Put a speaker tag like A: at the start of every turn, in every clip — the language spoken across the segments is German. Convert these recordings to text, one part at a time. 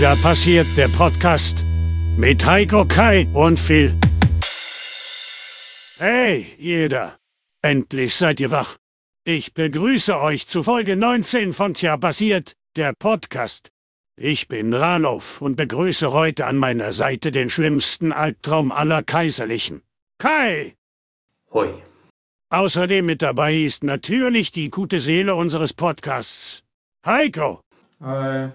A: Tja, passiert der Podcast mit Heiko Kai und Phil. Hey, jeder. Endlich seid ihr wach. Ich begrüße euch zu Folge 19 von Tja, passiert der Podcast. Ich bin Ralof und begrüße heute an meiner Seite den schlimmsten Albtraum aller Kaiserlichen. Kai!
B: Hoi.
A: Außerdem mit dabei ist natürlich die gute Seele unseres Podcasts. Heiko!
C: Hi.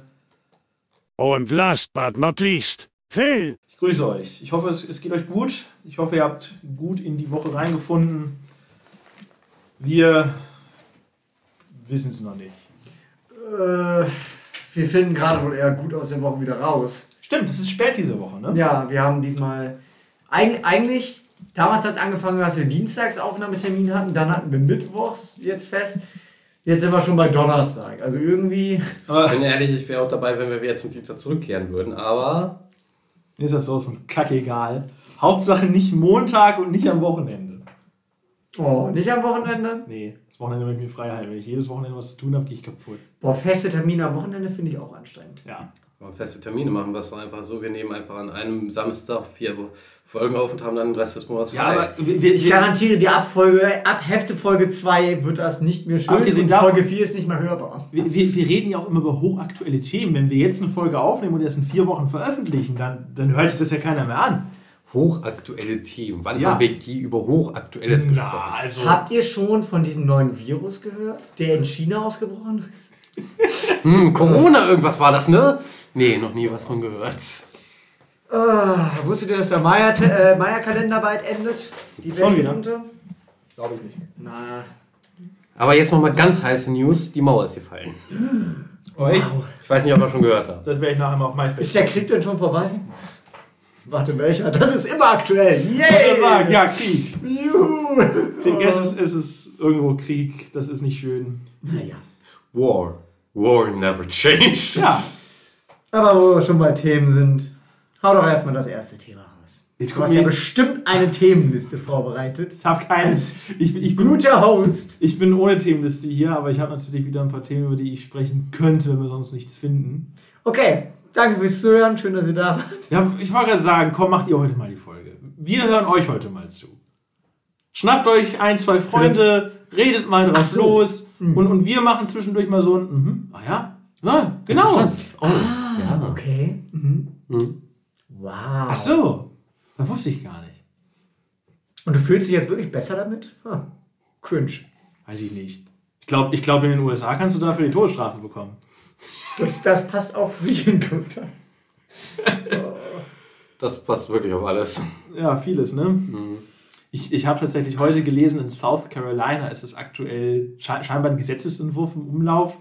A: Und last but not least, Phil!
C: Ich grüße euch. Ich hoffe, es, es geht euch gut. Ich hoffe, ihr habt gut in die Woche reingefunden. Wir wissen es noch nicht.
D: Äh, wir finden gerade wohl eher gut aus der Woche wieder raus.
C: Stimmt, es ist spät diese Woche, ne?
D: Ja, wir haben diesmal eig eigentlich, damals hat es angefangen, dass wir dienstags Aufnahmetermin hatten, dann hatten wir mittwochs jetzt fest. Jetzt sind wir schon bei Donnerstag. Also irgendwie.
B: Ich bin ehrlich, ich wäre auch dabei, wenn wir wieder zum Dienstag zurückkehren würden, aber
C: Mir ist das sowas von kackegal. Hauptsache nicht Montag und nicht am Wochenende.
D: Oh, nicht am Wochenende?
C: Nee, das Wochenende möchte ich mir frei halten. Wenn ich jedes Wochenende was zu tun habe, gehe ich kaputt.
D: Boah, feste Termine am Wochenende finde ich auch anstrengend.
C: Ja.
B: wir feste Termine machen wir es doch einfach so. Wir nehmen einfach an einem Samstag vier Folgen auf und haben dann den Rest des Monats frei.
C: wir, wir,
D: Ich garantiere dir, ab, Folge, ab Hefte Folge 2 wird das nicht mehr schön.
C: Abgesehen
D: und
C: davon-
D: Folge 4 ist nicht mehr hörbar.
C: Wir, wir, wir reden ja auch immer über hochaktuelle Themen. Wenn wir jetzt eine Folge aufnehmen und erst in vier Wochen veröffentlichen, dann, dann hört sich das ja keiner mehr an.
B: Hochaktuelle Themen. Wann
C: Ja.
B: haben wir je über Hochaktuelles gesprochen?
C: also.
D: Habt ihr schon von diesem neuen Virus gehört, der in China ausgebrochen ist?
B: Hm, Corona, irgendwas war das, ne? Nee, noch nie was von gehört.
D: Ah, wusstet ihr, dass der Maya- äh, Maya-Kalender bald endet? Die
C: Schon wieder? Glaube ich nicht.
D: Na,
B: Aber jetzt nochmal ganz heiße News: Die Mauer ist gefallen.
C: Oi,
B: Ich weiß nicht, ob ihr schon gehört habt.
C: das werde ich nachher mal auf MySpace.
D: ist der Krieg denn schon vorbei? Warte, welcher? Das ist immer aktuell.
C: Ich würde
D: Yay!
C: sagen, ja, Krieg.
D: Juhu!
C: Krieg, es ist, es ist irgendwo Krieg, das ist nicht schön.
D: Naja.
B: War. War never changes.
C: Ja.
D: Aber wo wir schon bei Themen sind, hau doch erstmal das erste Thema raus.
C: Jetzt
D: Du hast ja bestimmt eine Themenliste vorbereitet.
C: Ich habe keines. Ich, ich, bin,
D: Guter Host.
C: ich bin ohne Themenliste hier, aber ich habe natürlich wieder ein paar Themen, über die ich sprechen könnte, wenn wir sonst nichts finden.
D: Okay, danke fürs Zuhören. Schön, dass ihr da wart.
C: Ja, ich wollte gerade sagen, komm, macht ihr heute mal die Folge. Wir hören euch heute mal zu. Schnappt euch ein, zwei Freunde, redet mal drauf
D: so.
C: los und, und wir machen zwischendurch mal so ein, mhm, ah ja, ja genau.
B: Interessant. Oh, ja.
D: Okay. Mhm.
B: Mhm.
D: Wow.
C: Ach so, das wusste ich gar nicht.
D: Und du fühlst dich jetzt wirklich besser damit? Hm. Cringe.
C: Weiß ich nicht. Ich glaube, ich glaub, in den USA kannst du dafür die Todesstrafe bekommen.
D: Das, das passt auch sicher in Computer.
B: Das passt wirklich auf alles.
C: Ja, vieles, ne? Ich, ich habe tatsächlich heute gelesen, in South Carolina ist es aktuell sche scheinbar ein Gesetzesentwurf im Umlauf,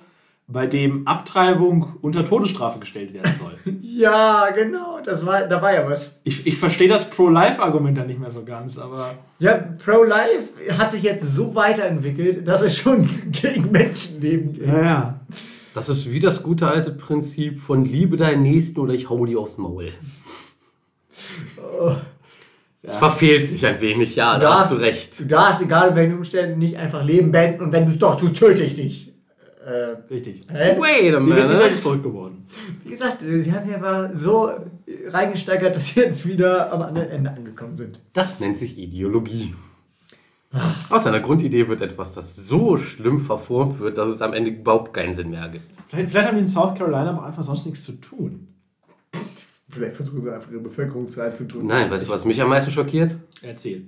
C: bei dem Abtreibung unter Todesstrafe gestellt werden soll.
D: Ja, genau. Das war, da war ja was.
C: ich ich verstehe das Pro-Life-Argument da nicht mehr so ganz, aber
D: Ja, Pro-Life hat sich jetzt so weiterentwickelt, dass es schon gegen Menschenleben geht.
C: ja, ja.
B: Das ist wie das gute alte Prinzip von Liebe deinen Nächsten oder ich hau dir aufs Maul. Es verfehlt sich ein wenig, ja, da
D: Das-
B: hast du recht.
D: Du darfst, egal in welchen Umständen, nicht einfach Leben beenden und wenn du es doch tust, töte ich dich. Äh,
C: Richtig.
D: hä?
B: Wait a
C: wird die
B: minute.
C: zurück geworden.
D: Wie gesagt, sie haben sich einfach so reingesteigert, dass sie jetzt wieder am anderen Ende angekommen sind.
B: Das nennt sich Ideologie. Aus einer Grundidee wird etwas, das so schlimm verformt wird, dass es am Ende überhaupt keinen Sinn mehr ergibt.
C: Vielleicht, vielleicht haben die in South Carolina aber einfach sonst nichts zu tun.
D: Vielleicht versuchen sie einfach ihre Bevölkerungszahl zu tun.
B: Nein, weißt du, was mich am meisten schockiert?
C: Erzähl.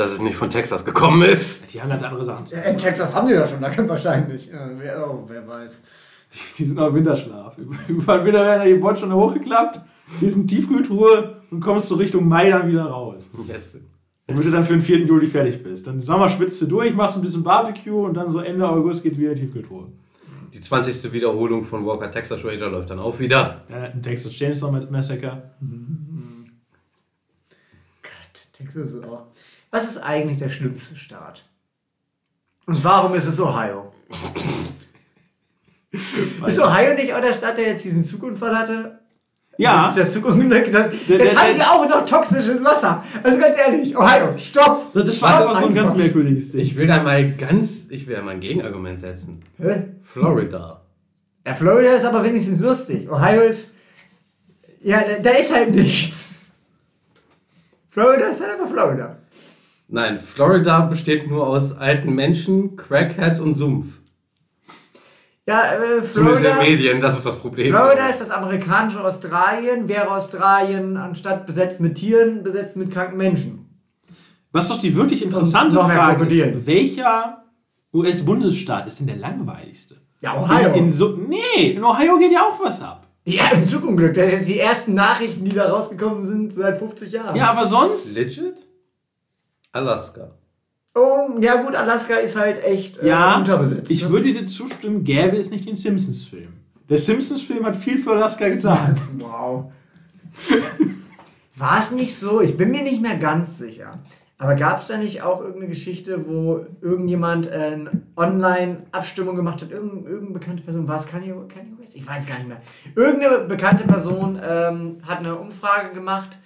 B: Dass es nicht von Texas gekommen ist.
C: Die haben ganz andere Sachen.
D: In Texas haben die das schon, da kann wahrscheinlich. Äh, wer, oh, wer weiß.
C: Die sind noch im Winterschlaf. Überall wieder werden die Bord schon hochgeklappt, die sind Tiefkühltruhe und kommst du Richtung Mai dann wieder raus.
B: Beste.
C: Damit du dann für den 4. Juli fertig bist. Dann im Sommer schwitzt du durch, machst ein bisschen Barbecue und dann so Ende August geht's wieder in die Tiefkühltruhe.
B: Die 20. Wiederholung von Walker Texas Ranger läuft dann auch wieder.
C: Hat ein Texas Chainsaw Massacre.
D: Gott, Texas ist auch. Was ist eigentlich der schlimmste Staat? Und warum ist es Ohio? ist Ohio nicht auch der Staat, der jetzt diesen Zugunfall hatte?
C: Ja,
D: das Zugunfall? Das,
C: Der-
D: jetzt
C: der-
D: haben sie auch noch toxisches Wasser. Also ganz ehrlich, Ohio, stopp!
C: das war
D: Stopp
C: einfach so ein ganz merkwürdiges Ding.
B: Ich will da mal ganz, ich will da mal ein Gegenargument setzen.
D: Hä?
B: Florida.
D: Ja, Florida ist aber wenigstens lustig. Ohio ist Ja, da, da ist halt nichts. Florida ist halt einfach Florida.
B: Nein, Florida besteht nur aus alten Menschen, Crackheads und Sumpf.
D: Ja, äh,
B: Zumindest in den
D: Florida,
B: Medien, das ist das Problem.
D: Florida ist das amerikanische Australien, wäre Australien anstatt besetzt mit Tieren, besetzt mit kranken Menschen.
C: Was doch die wirklich interessante Frage ist, welcher US-Bundesstaat ist denn der langweiligste?
D: Ja, Ohio.
C: In, in so, nee, in Ohio geht ja auch was ab.
D: ja, im Zugunglück. Das sind die ersten Nachrichten, die da rausgekommen sind seit 50 Jahren.
C: Ja, aber sonst?
B: Legit? Alaska.
D: Oh, ja gut, Alaska ist halt echt äh,
C: Ja,
D: unterbesetzt.
C: ich
D: ne?
C: würde dir zustimmen, gäbe es nicht den Simpsons-Film. Der Simpsons-Film hat viel für Alaska getan.
D: Wow. War es nicht so? Ich bin mir nicht mehr ganz sicher. Aber gab es da nicht auch irgendeine Geschichte, wo irgendjemand äh, eine Online-Abstimmung gemacht hat? Irgend, irgendeine bekannte Person, war es Kanye, Kanye West? Ich weiß gar nicht mehr. Irgendeine bekannte Person ähm, hat eine Umfrage gemacht,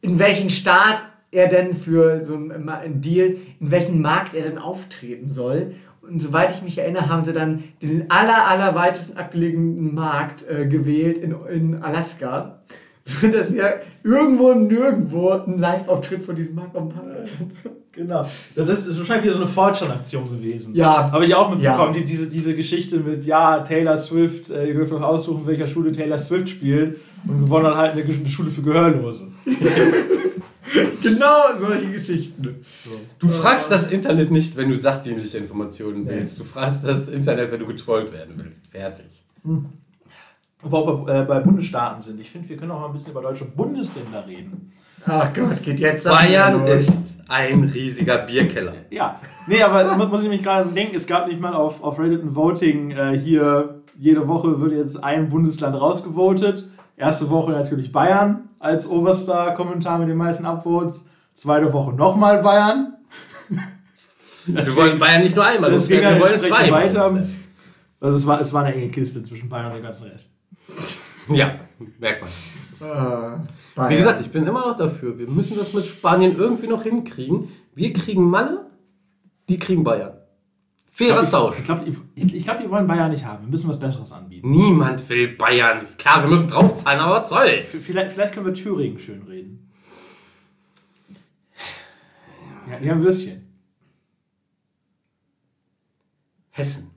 D: in welchen Staat er denn für so einen, einen Deal, in welchen Markt er denn auftreten soll. Und soweit ich mich erinnere, haben sie dann den aller, aller weitesten abgelegenen Markt äh, gewählt in, in Alaska. So dass ja irgendwo nirgendwo ein Live-Auftritt von diesem Markt Parkplatz hat.
C: Genau. Das ist, ist wahrscheinlich wieder so eine Fortschritt-Aktion gewesen.
D: Ja.
C: Habe ich auch mitbekommen,
D: Ja.
C: die, diese, diese Geschichte mit, ja, Taylor Swift, äh, ihr dürft euch aussuchen, welcher Schule Taylor Swift spielt. Und gewonnen hat halt eine, eine Schule für Gehörlose.
D: Genau solche Geschichten.
B: Du fragst das Internet nicht, wenn du sachdienliche Informationen willst. Du fragst das Internet, wenn du getrollt werden willst. Fertig.
C: Wo wir bei, äh, bei Bundesstaaten sind. Ich finde, wir können auch mal ein bisschen über deutsche Bundesländer reden.
D: Ach Gott, geht jetzt das
B: Bayern ist ein riesiger Bierkeller.
C: Ja, nee, aber mu- muss ich mich gerade denken, es gab nicht mal auf, auf Reddit ein Voting, äh, hier jede Woche wird jetzt ein Bundesland rausgevotet. Erste Woche natürlich Bayern als oberster Kommentar mit den meisten Upvotes. Zweite Woche nochmal Bayern.
B: Wir wollen Bayern nicht nur einmal
C: Das ging
B: wir wollen zwei.
C: weiter. Also es war, es war eine enge Kiste zwischen Bayern und dem ganzen Rest.
B: Ja, merkt man.
D: Bayern.
B: Wie gesagt, ich bin immer noch dafür. Wir müssen das mit Spanien irgendwie noch hinkriegen. Wir kriegen Malle, die kriegen Bayern. Fairer Tausch.
C: Ich glaube, ich, ich glaub, die wollen Bayern nicht haben. Wir müssen was Besseres anbieten.
B: Niemand will Bayern. Klar, wir müssen draufzahlen, aber was soll's?
C: Vielleicht, vielleicht können wir Thüringen schön reden. Ja, die haben Würstchen.
B: Hessen.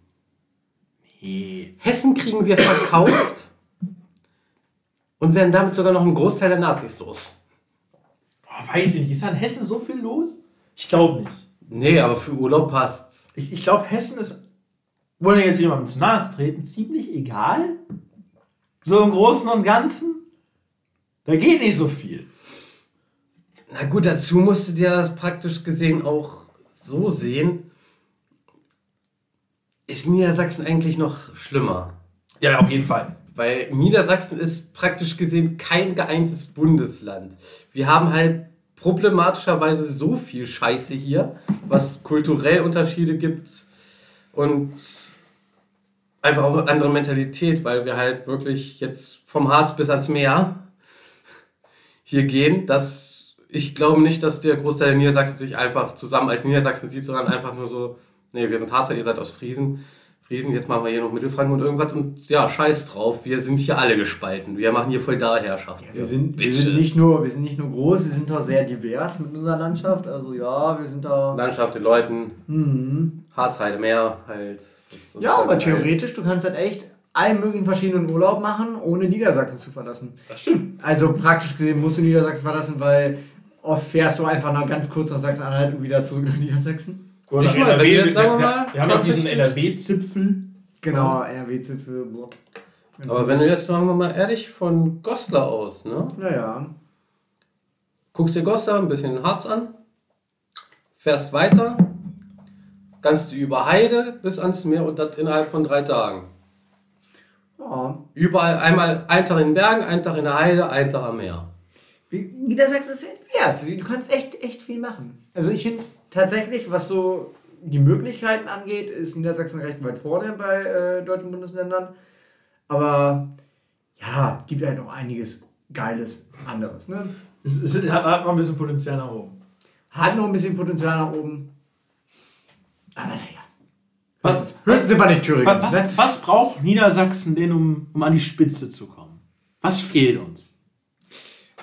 C: Nee.
B: Hessen kriegen wir verkauft und werden damit sogar noch einen Großteil der Nazis los.
C: Boah, weiß ich nicht. Ist da in Hessen so viel los? Ich glaube nicht.
B: Nee, aber für Urlaub passt's.
C: Ich, ich glaube, Hessen ist, ohne jetzt jemandem zu nahe zu treten, ziemlich egal. So im Großen und Ganzen. Da geht nicht so viel.
B: Na gut, dazu musst du dir das praktisch gesehen auch so sehen. Ist Niedersachsen eigentlich noch schlimmer?
C: Ja, auf jeden Fall.
B: Weil Niedersachsen ist praktisch gesehen kein geeintes Bundesland. Wir haben halt problematischerweise so viel Scheiße hier, was kulturell Unterschiede gibt und einfach auch eine andere Mentalität, weil wir halt wirklich jetzt vom Harz bis ans Meer hier gehen, dass ich glaube nicht, dass der Großteil der Niedersachsen sich einfach zusammen als Niedersachsen sieht, sondern einfach nur so, nee, wir sind Harzer, ihr seid aus Friesen. Friesen, jetzt machen wir hier noch Mittelfranken und irgendwas und ja, scheiß drauf, wir sind hier alle gespalten. Wir machen hier Feudalherrschaft.
D: Wir sind, wir, sind nicht nur, wir sind nicht nur groß, wir sind auch sehr divers mit unserer Landschaft. Also ja, wir sind da.
B: Landschaft, den Leuten,
D: Mhm.
B: Harzheide, Meer halt.
D: Ja, aber theoretisch, du kannst halt echt allen möglichen verschiedenen Urlaub machen, ohne Niedersachsen zu verlassen.
C: Das stimmt.
D: Also praktisch gesehen musst du Niedersachsen verlassen, weil oft fährst du einfach noch ganz kurz nach Sachsen-Anhalt und wieder zurück nach Niedersachsen.
C: Oder
B: Nicht mal, wir jetzt, sagen wir mal,
C: wir haben ja diesen NRW-Zipfel.
D: Genau, NRW-Zipfel.
B: Aber wenn du jetzt, sagen wir mal ehrlich, von Goslar aus, ne?
D: Naja.
B: Guckst dir Goslar ein bisschen Harz an, fährst weiter, kannst du über Heide bis ans Meer und das innerhalb von drei Tagen.
D: Ja.
B: Überall einmal ein Tag in den Bergen, ein Tag in der Heide, ein Tag am Meer.
D: Wie- Niedersachsen ist divers. Du kannst echt, echt viel machen. Also ich finde tatsächlich, was so die Möglichkeiten angeht, ist Niedersachsen recht weit vorne bei äh, deutschen Bundesländern. Aber ja, gibt halt noch einiges Geiles anderes. Ne?
C: Es, es hat, hat noch ein bisschen Potenzial nach oben.
D: Hat noch ein bisschen Potenzial nach oben. Aber naja.
C: Was,
D: Höchstens, sind wir nicht Thüringen.
C: was,
D: ne?
C: was braucht Niedersachsen denn, um, um an die Spitze zu kommen? Was fehlt uns?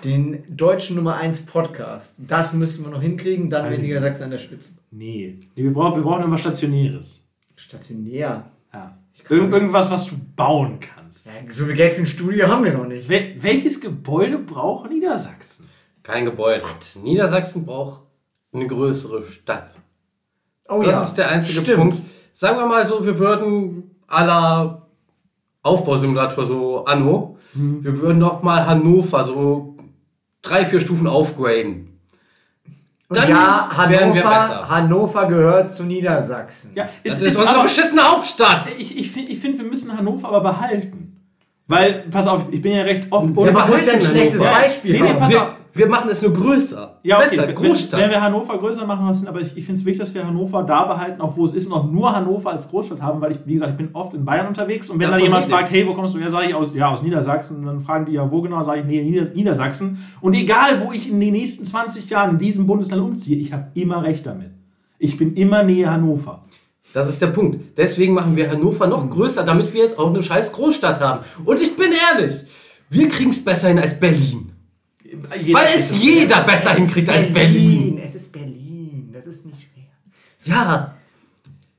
D: Den deutschen Nummer 1 Podcast. Das müssen wir noch hinkriegen, dann
C: Also-
D: in Niedersachsen an der Spitze.
C: Nee. nee wir, brauchen, wir brauchen immer Stationäres.
D: Stationär.
C: Ja. Irgend, irgendwas, was du bauen kannst.
D: Ja, so viel Geld für ein Studio haben wir noch nicht.
C: Wel welches Gebäude braucht Niedersachsen?
B: Kein Gebäude. Niedersachsen braucht eine größere Stadt.
D: Oh
B: Das ist der einzige
D: Stimmt.
B: Punkt. Sagen wir mal so, wir würden aller Aufbausimulator so Anno,
D: Mhm.
B: wir würden noch mal Hannover so drei, vier Stufen aufgraden. Dann
D: ja, Hannover,
B: besser.
D: Hannover gehört zu Niedersachsen.
C: Ja,
B: Das
C: es
B: ist, unsere beschissene Hauptstadt.
C: Ich, ich finde, ich find, wir müssen Hannover aber behalten. Weil, pass auf, ich bin ja recht oft.
D: Ja, aber das ist ja ein schlechtes
B: Hannover.
D: Beispiel.
C: Nee, nee,
D: haben.
C: pass auf.
B: Wir machen es nur größer.
C: Ja, okay.
B: Besser,
C: wenn,
B: Großstadt.
C: Wenn wir Hannover größer machen, was Sinn, aber ich, ich finde es wichtig, dass wir Hannover da behalten, auch wo es ist, noch nur Hannover als Großstadt haben, weil ich, wie gesagt, ich bin oft in Bayern unterwegs und wenn
B: Davon
C: da jemand fragt, hey, wo kommst du her, sage ich aus, ja, aus Niedersachsen und dann fragen die ja, wo genau, sage ich, nee, Nieder Niedersachsen. Und egal, wo ich in den nächsten 20 Jahren in diesem Bundesland umziehe, ich habe immer recht damit. Ich bin immer nähe Hannover.
B: Das ist der Punkt. Deswegen machen wir Hannover noch größer, damit wir jetzt auch eine scheiß Großstadt haben. Und ich bin ehrlich, wir kriegen es besser hin als Berlin. Weil es jeder besser hinkriegt als Berlin.
D: Es ist Berlin. Das ist nicht schwer.
B: Ja,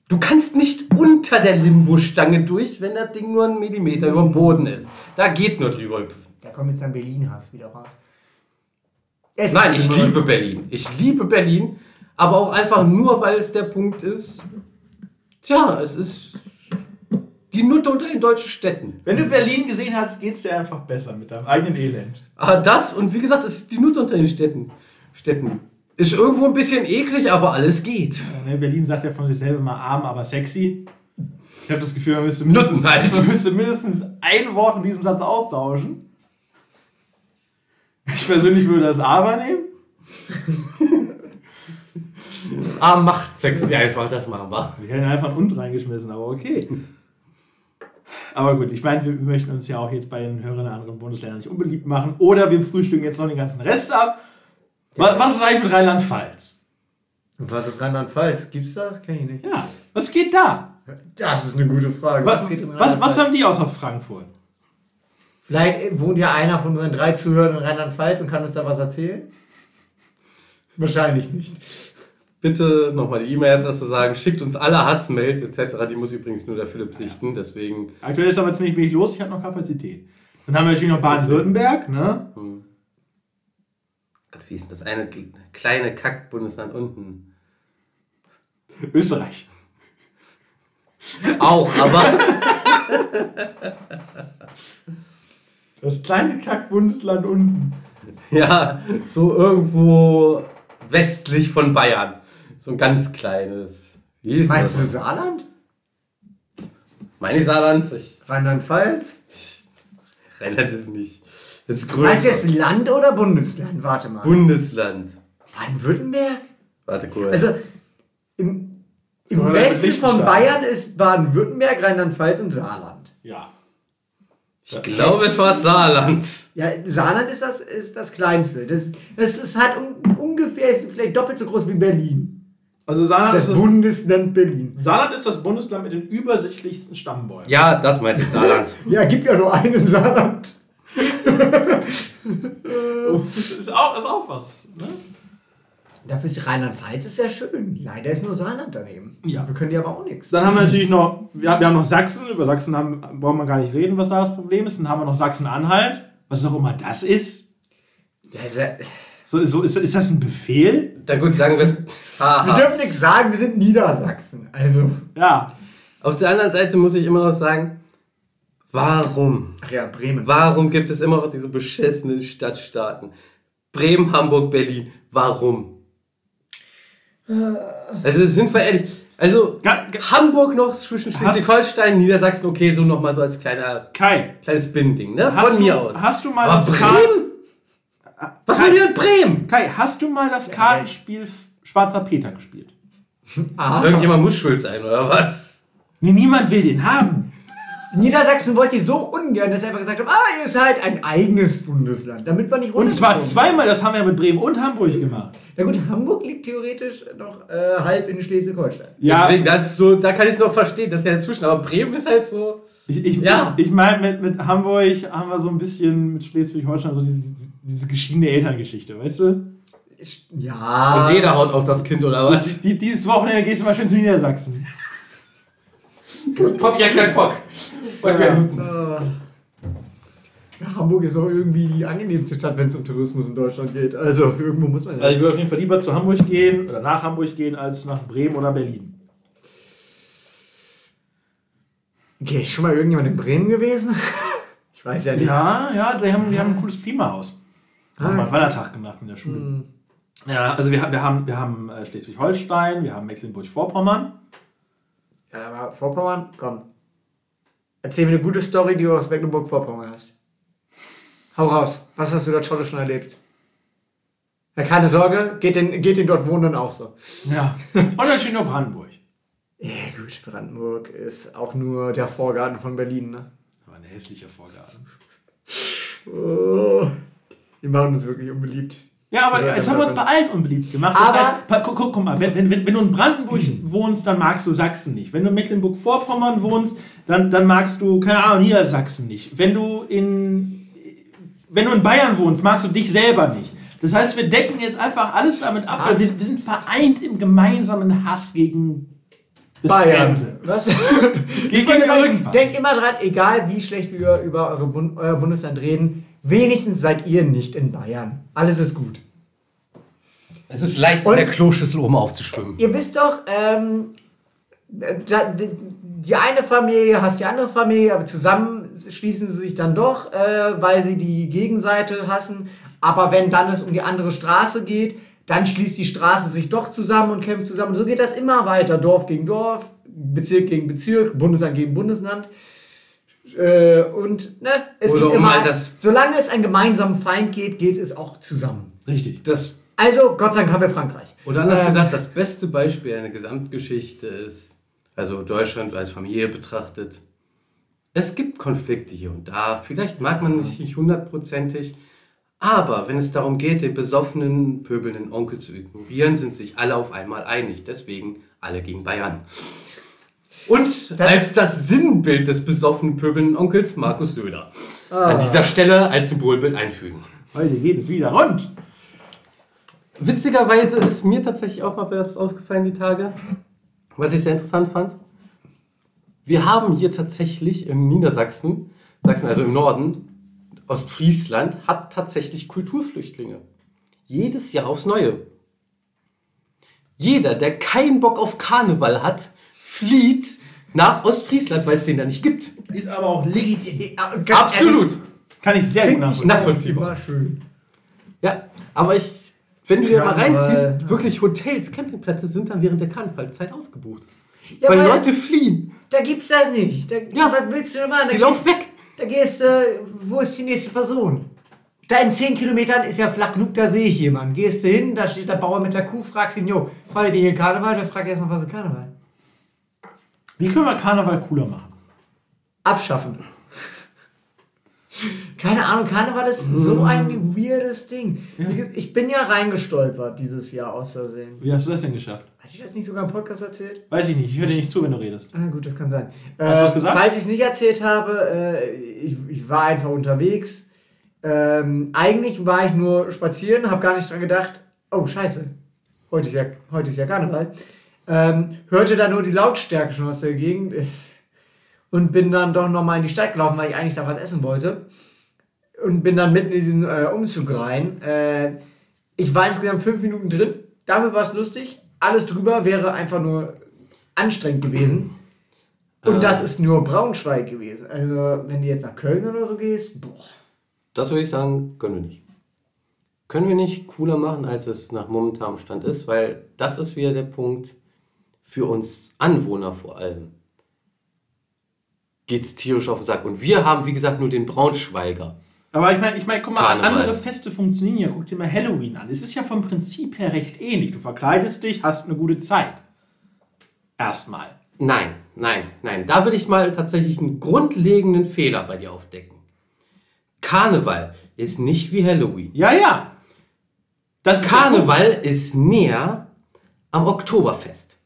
B: du kannst nicht unter der Limbo-Stange durch, wenn das Ding nur einen Millimeter über dem Boden ist. Da geht nur drüber hüpfen.
D: Da kommt jetzt ein Berlin-Hass wieder raus. Es
B: Nein, ich liebe Berlin. Ich liebe Berlin, aber auch einfach nur, weil es der Punkt ist. Tja, es ist die Nutte unter den deutschen Städten.
C: Wenn du Berlin gesehen hast, geht es dir einfach besser mit deinem eigenen Elend.
B: Aber das, und wie gesagt, es ist die Nutte unter den Städten. Städten. Ist irgendwo ein bisschen eklig, aber alles geht.
C: Ja, ne, Berlin sagt ja von sich selber mal arm, aber sexy. Ich habe das Gefühl, man müsste, mindestens,
B: Nuttenseid.
C: man müsste mindestens ein Wort in diesem Satz austauschen. Ich persönlich würde das aber nehmen.
B: Ah, macht sexy einfach, das machen wir.
C: Wir hätten einfach ein Und reingeschmissen, aber okay. Aber gut, ich meine, wir möchten uns ja auch jetzt bei den Hörern der anderen Bundesländer nicht unbeliebt machen. Oder wir frühstücken jetzt noch den ganzen Rest ab. Was, was ist eigentlich mit Rheinland-Pfalz?
D: Was ist Rheinland-Pfalz? Gibt's das? Kenn ich nicht.
C: Ja, was geht da?
D: Das ist eine gute Frage.
C: Was,
D: geht in
C: was, was haben die außer Frankfurt?
D: Vielleicht wohnt ja einer von unseren drei Zuhörern in Rheinland-Pfalz und kann uns da was erzählen? Wahrscheinlich nicht.
B: Bitte nochmal die E-Mail-Adresse sagen, schickt uns alle Hassmails etc. Die muss übrigens nur der Philipp sichten, deswegen.
C: Aktuell ist aber ziemlich wenig los, ich habe noch Kapazität. Dann haben wir natürlich noch Baden-Württemberg, ne?
B: Gott, wie ist denn das eine kleine Kack-Bundesland unten?
C: Österreich.
B: Auch, aber.
C: Das kleine Kack-Bundesland unten.
B: ja, so irgendwo westlich von Bayern. So ein ganz kleines. Wie ist
D: Meinst du
B: das?
D: Saarland?
B: Meine ich Saarland? Ich,
D: Rheinland-Pfalz?
B: Rheinland ist nicht. Das ist
D: Meinst du
B: größer.
D: jetzt Land oder Bundesland? Warte mal.
B: Bundesland.
D: Baden-Württemberg?
B: Warte kurz.
D: Also im, im
C: Oder
D: Westen von
C: Liechtenstein.
D: Bayern ist Baden-Württemberg, Rheinland-Pfalz und Saarland.
C: Ja.
B: ich glaube, es war Saarland.
D: Ja, Saarland ist das, ist das kleinste. Das, das ist halt un, ungefähr, ist vielleicht doppelt so groß wie Berlin.
C: Also Saarland
D: Das
C: ist, das,
D: Bundesland Berlin.
C: Saarland ist das Bundesland mit den übersichtlichsten Stammbäumen.
B: Ja, das meinte ich Saarland.
D: Ja, gibt ja nur einen Saarland.
C: Das ist auch, ist auch was. Ne?
D: Dafür ist Rheinland-Pfalz ist sehr schön. Leider ist nur Saarland daneben.
C: Ja.
D: Dafür können die aber auch nichts.
C: Dann haben wir natürlich noch, wir, wir haben noch Sachsen. Über Sachsen haben, brauchen wir gar nicht reden, was da das Problem ist. Dann haben wir noch Sachsen-Anhalt. Was auch immer das ist.
D: Ja, ist ja,
C: So, so, ist, ist das ein Befehl?
B: Dann gut, sagen wir es.
D: wir dürfen nichts sagen, wir sind Niedersachsen. Also,
C: Ja.
B: Auf der anderen Seite muss ich immer noch sagen, warum?
D: ach ja, Bremen.
B: Warum gibt es immer noch diese beschissenen Stadtstaaten? Bremen, Hamburg, Berlin. Warum? Also sind wir ehrlich, also
C: Ga- ga-
B: Hamburg noch zwischen Schleswig-Holstein, Niedersachsen, okay, so nochmal so als kleiner,
C: Kai,
B: kleines Binnending, ne? Von
C: du,
B: mir aus.
C: hast du mal
B: Aber
C: das
B: Bremen? Was wollen die mit Bremen?
C: Kai, hast du mal das Kartenspiel Schwarzer Peter gespielt?
D: Ah,
B: Irgendjemand muss schuld sein, oder was?
C: Nee, niemand will den haben.
D: Niedersachsen wollte so ungern, dass sie einfach gesagt haben, ah, ihr seid ein eigenes Bundesland, damit wir nicht
C: Und zwar zweimal, das haben wir mit Bremen und Hamburg gemacht.
D: Na gut, Hamburg liegt theoretisch noch äh, halb in Schleswig-Holstein.
C: Ja,
B: Deswegen, das ist so, da kann ich es noch verstehen, das ist ja dazwischen, aber Bremen ist halt so.
C: Ich, ich,
B: Ja.
C: ich meine, mit, mit Hamburg haben wir so ein bisschen mit Schleswig-Holstein so diese, diese geschiedene Elterngeschichte, weißt du?
D: Ja.
B: Und jeder haut auf das Kind oder was?
C: Also, die, dieses Wochenende gehst du mal schön zu Niedersachsen.
B: Hab ja keinen Bock. Und wir
D: ja, Hamburg ist auch irgendwie die angenehmste Stadt, wenn es um Tourismus in Deutschland geht. Also irgendwo muss man ja.
C: Also ich würde auf jeden Fall lieber zu Hamburg gehen oder nach Hamburg gehen, als nach Bremen oder Berlin.
D: Okay, ist schon mal irgendjemand in Bremen gewesen? ich weiß ja nicht.
C: Ja, ja, die haben, die haben ein cooles Klimahaus.
D: Ah.
C: Haben mal einen Wandertag gemacht in der Schule. Ja, also wir, wir haben, wir haben äh, Schleswig-Holstein, wir haben Mecklenburg-Vorpommern.
D: Ja, aber Vorpommern, komm. Erzähl mir eine gute Story, die du aus Mecklenburg-Vorpommern hast. Hau raus. Was hast du Tolles schon erlebt? Ja, keine Sorge, geht den, geht den dort Wohnenden auch so.
C: Ja. Und natürlich nur Brandenburg.
D: Ja, gut, Brandenburg ist auch nur der Vorgarten von Berlin, ne?
C: Aber ein hässlicher Vorgarten.
D: Oh, die machen uns wirklich unbeliebt.
C: Ja, aber
D: Ja,
C: jetzt
D: ja,
C: haben wir uns
D: ja.
C: bei allen unbeliebt gemacht. Das
D: Aber-
C: heißt, guck, guck, guck mal, wenn, wenn, wenn du in Brandenburg wohnst, dann magst du Sachsen nicht. Wenn du in Mecklenburg-Vorpommern wohnst, dann, dann magst du, keine Ahnung, Niedersachsen nicht. Wenn du in, wenn du in Bayern wohnst, magst du dich selber nicht. Das heißt, wir decken jetzt einfach alles damit ab, weil wir, wir sind vereint im gemeinsamen Hass gegen
D: Bayern. Was?
C: Gegen irgendwas.
D: Denkt immer dran, egal wie schlecht wir über eure Bund euer Bundesland reden, wenigstens seid ihr nicht in Bayern. Alles ist gut.
B: Es ist leicht,
D: Und-
B: in der Kloschüssel oben aufzuschwimmen.
D: Ihr wisst doch, ähm, da, die, die eine Familie hasst die andere Familie, aber zusammen schließen sie sich dann doch, äh, weil sie die Gegenseite hassen. Aber wenn dann es um die andere Straße geht, dann schließt die Straße sich doch zusammen und kämpft zusammen. So geht das immer weiter. Dorf gegen Dorf, Bezirk gegen Bezirk, Bundesland gegen Bundesland. Äh, und ne, es
B: Oder
D: geht
B: um
D: immer,
B: mal das-
D: solange es einen gemeinsamen Feind geht, geht es auch zusammen.
C: Richtig.
B: Das,
D: Also, Gott sei Dank haben wir Frankreich.
B: oder anders
D: Ähm,
B: gesagt, das beste Beispiel einer Gesamtgeschichte ist, also Deutschland als Familie betrachtet, es gibt Konflikte hier und da. Vielleicht mag man nicht hundertprozentig, aber wenn es darum geht, den besoffenen, pöbelnden Onkel zu ignorieren, sind sich alle auf einmal einig. Deswegen alle gegen Bayern. Und als das Sinnbild des besoffenen, pöbelnden Onkels Markus Söder. An dieser Stelle als Symbolbild einfügen.
C: Heute geht es wieder rund.
B: Witzigerweise ist mir tatsächlich auch mal was aufgefallen die Tage, was ich sehr interessant fand. Wir haben hier tatsächlich in Niedersachsen, Sachsen, also im Norden, Ostfriesland, hat tatsächlich Kulturflüchtlinge. Jedes Jahr aufs Neue. Jeder, der keinen Bock auf Karneval hat, flieht nach Ostfriesland, weil es den da nicht gibt.
C: Ist aber auch legitim.
D: Äh, ganz
B: Absolut.
C: Kann ich sehr gut nachvollziehen.
D: Immer schön.
B: Ja, aber ich, wenn du dir mal reinziehst, wirklich Hotels, Campingplätze sind dann während der Karnevalzeit ausgebucht.
D: Ja,
B: weil
D: weil-
B: Leute fliehen.
D: Da gibt's das nicht. Da,
B: Ja.
D: Was willst du denn machen? Da
B: Die laufen weg.
D: Da gehst du, wo ist die nächste Person? Da in 10 Kilometern ist ja flach genug, da sehe ich jemanden. Gehst du hin, da steht der Bauer mit der Kuh, fragst ihn, jo, feiert ihr hier Karneval? Der fragt erstmal, was ist Karneval?
C: Wie können wir Karneval cooler machen?
D: Abschaffen. Keine Ahnung, Karneval ist so ein weirdes Ding. Gesagt, Ich bin ja reingestolpert dieses Jahr aus Versehen.
C: Wie hast du das denn geschafft?
D: Hatte ich das nicht sogar im Podcast erzählt?
C: Weiß ich nicht. Ich höre dir nicht zu, wenn du redest.
D: Ah, gut, das kann sein.
C: Hast du was gesagt?
D: Falls ich es nicht erzählt habe, äh, ich, ich war einfach unterwegs. Ähm, eigentlich war ich nur spazieren, habe gar nicht dran gedacht, oh scheiße, heute ist ja, heute ist ja Karneval. Ähm, hörte da nur die Lautstärke schon aus der Gegend und bin dann doch nochmal in die Stadt gelaufen, weil ich eigentlich da was essen wollte. Und bin dann mitten in diesen äh, Umzug rein. Äh, ich war insgesamt fünf Minuten drin. Dafür war es lustig. Alles drüber wäre einfach nur anstrengend gewesen. Und das ist nur Braunschweig gewesen. Also, wenn du jetzt nach Köln oder so gehst, boah.
B: Das würde ich sagen, können wir nicht. Können wir nicht cooler machen, als es nach momentanem Stand ist, weil das ist wieder der Punkt für uns Anwohner vor allem. Geht's tierisch auf den Sack. Und wir haben, wie gesagt, nur den Braunschweiger.
C: Aber ich meine, ich mein, guck mal,
B: Karneval.
C: andere Feste funktionieren ja. Guck dir mal Halloween an. Es ist ja vom Prinzip her recht ähnlich. Du verkleidest dich, hast eine gute Zeit. Erstmal.
B: Nein, nein, nein. Da will ich mal tatsächlich einen grundlegenden Fehler bei dir aufdecken. Karneval ist nicht wie Halloween.
C: Ja, ja. Das ist
B: Karneval ist näher am Oktoberfest.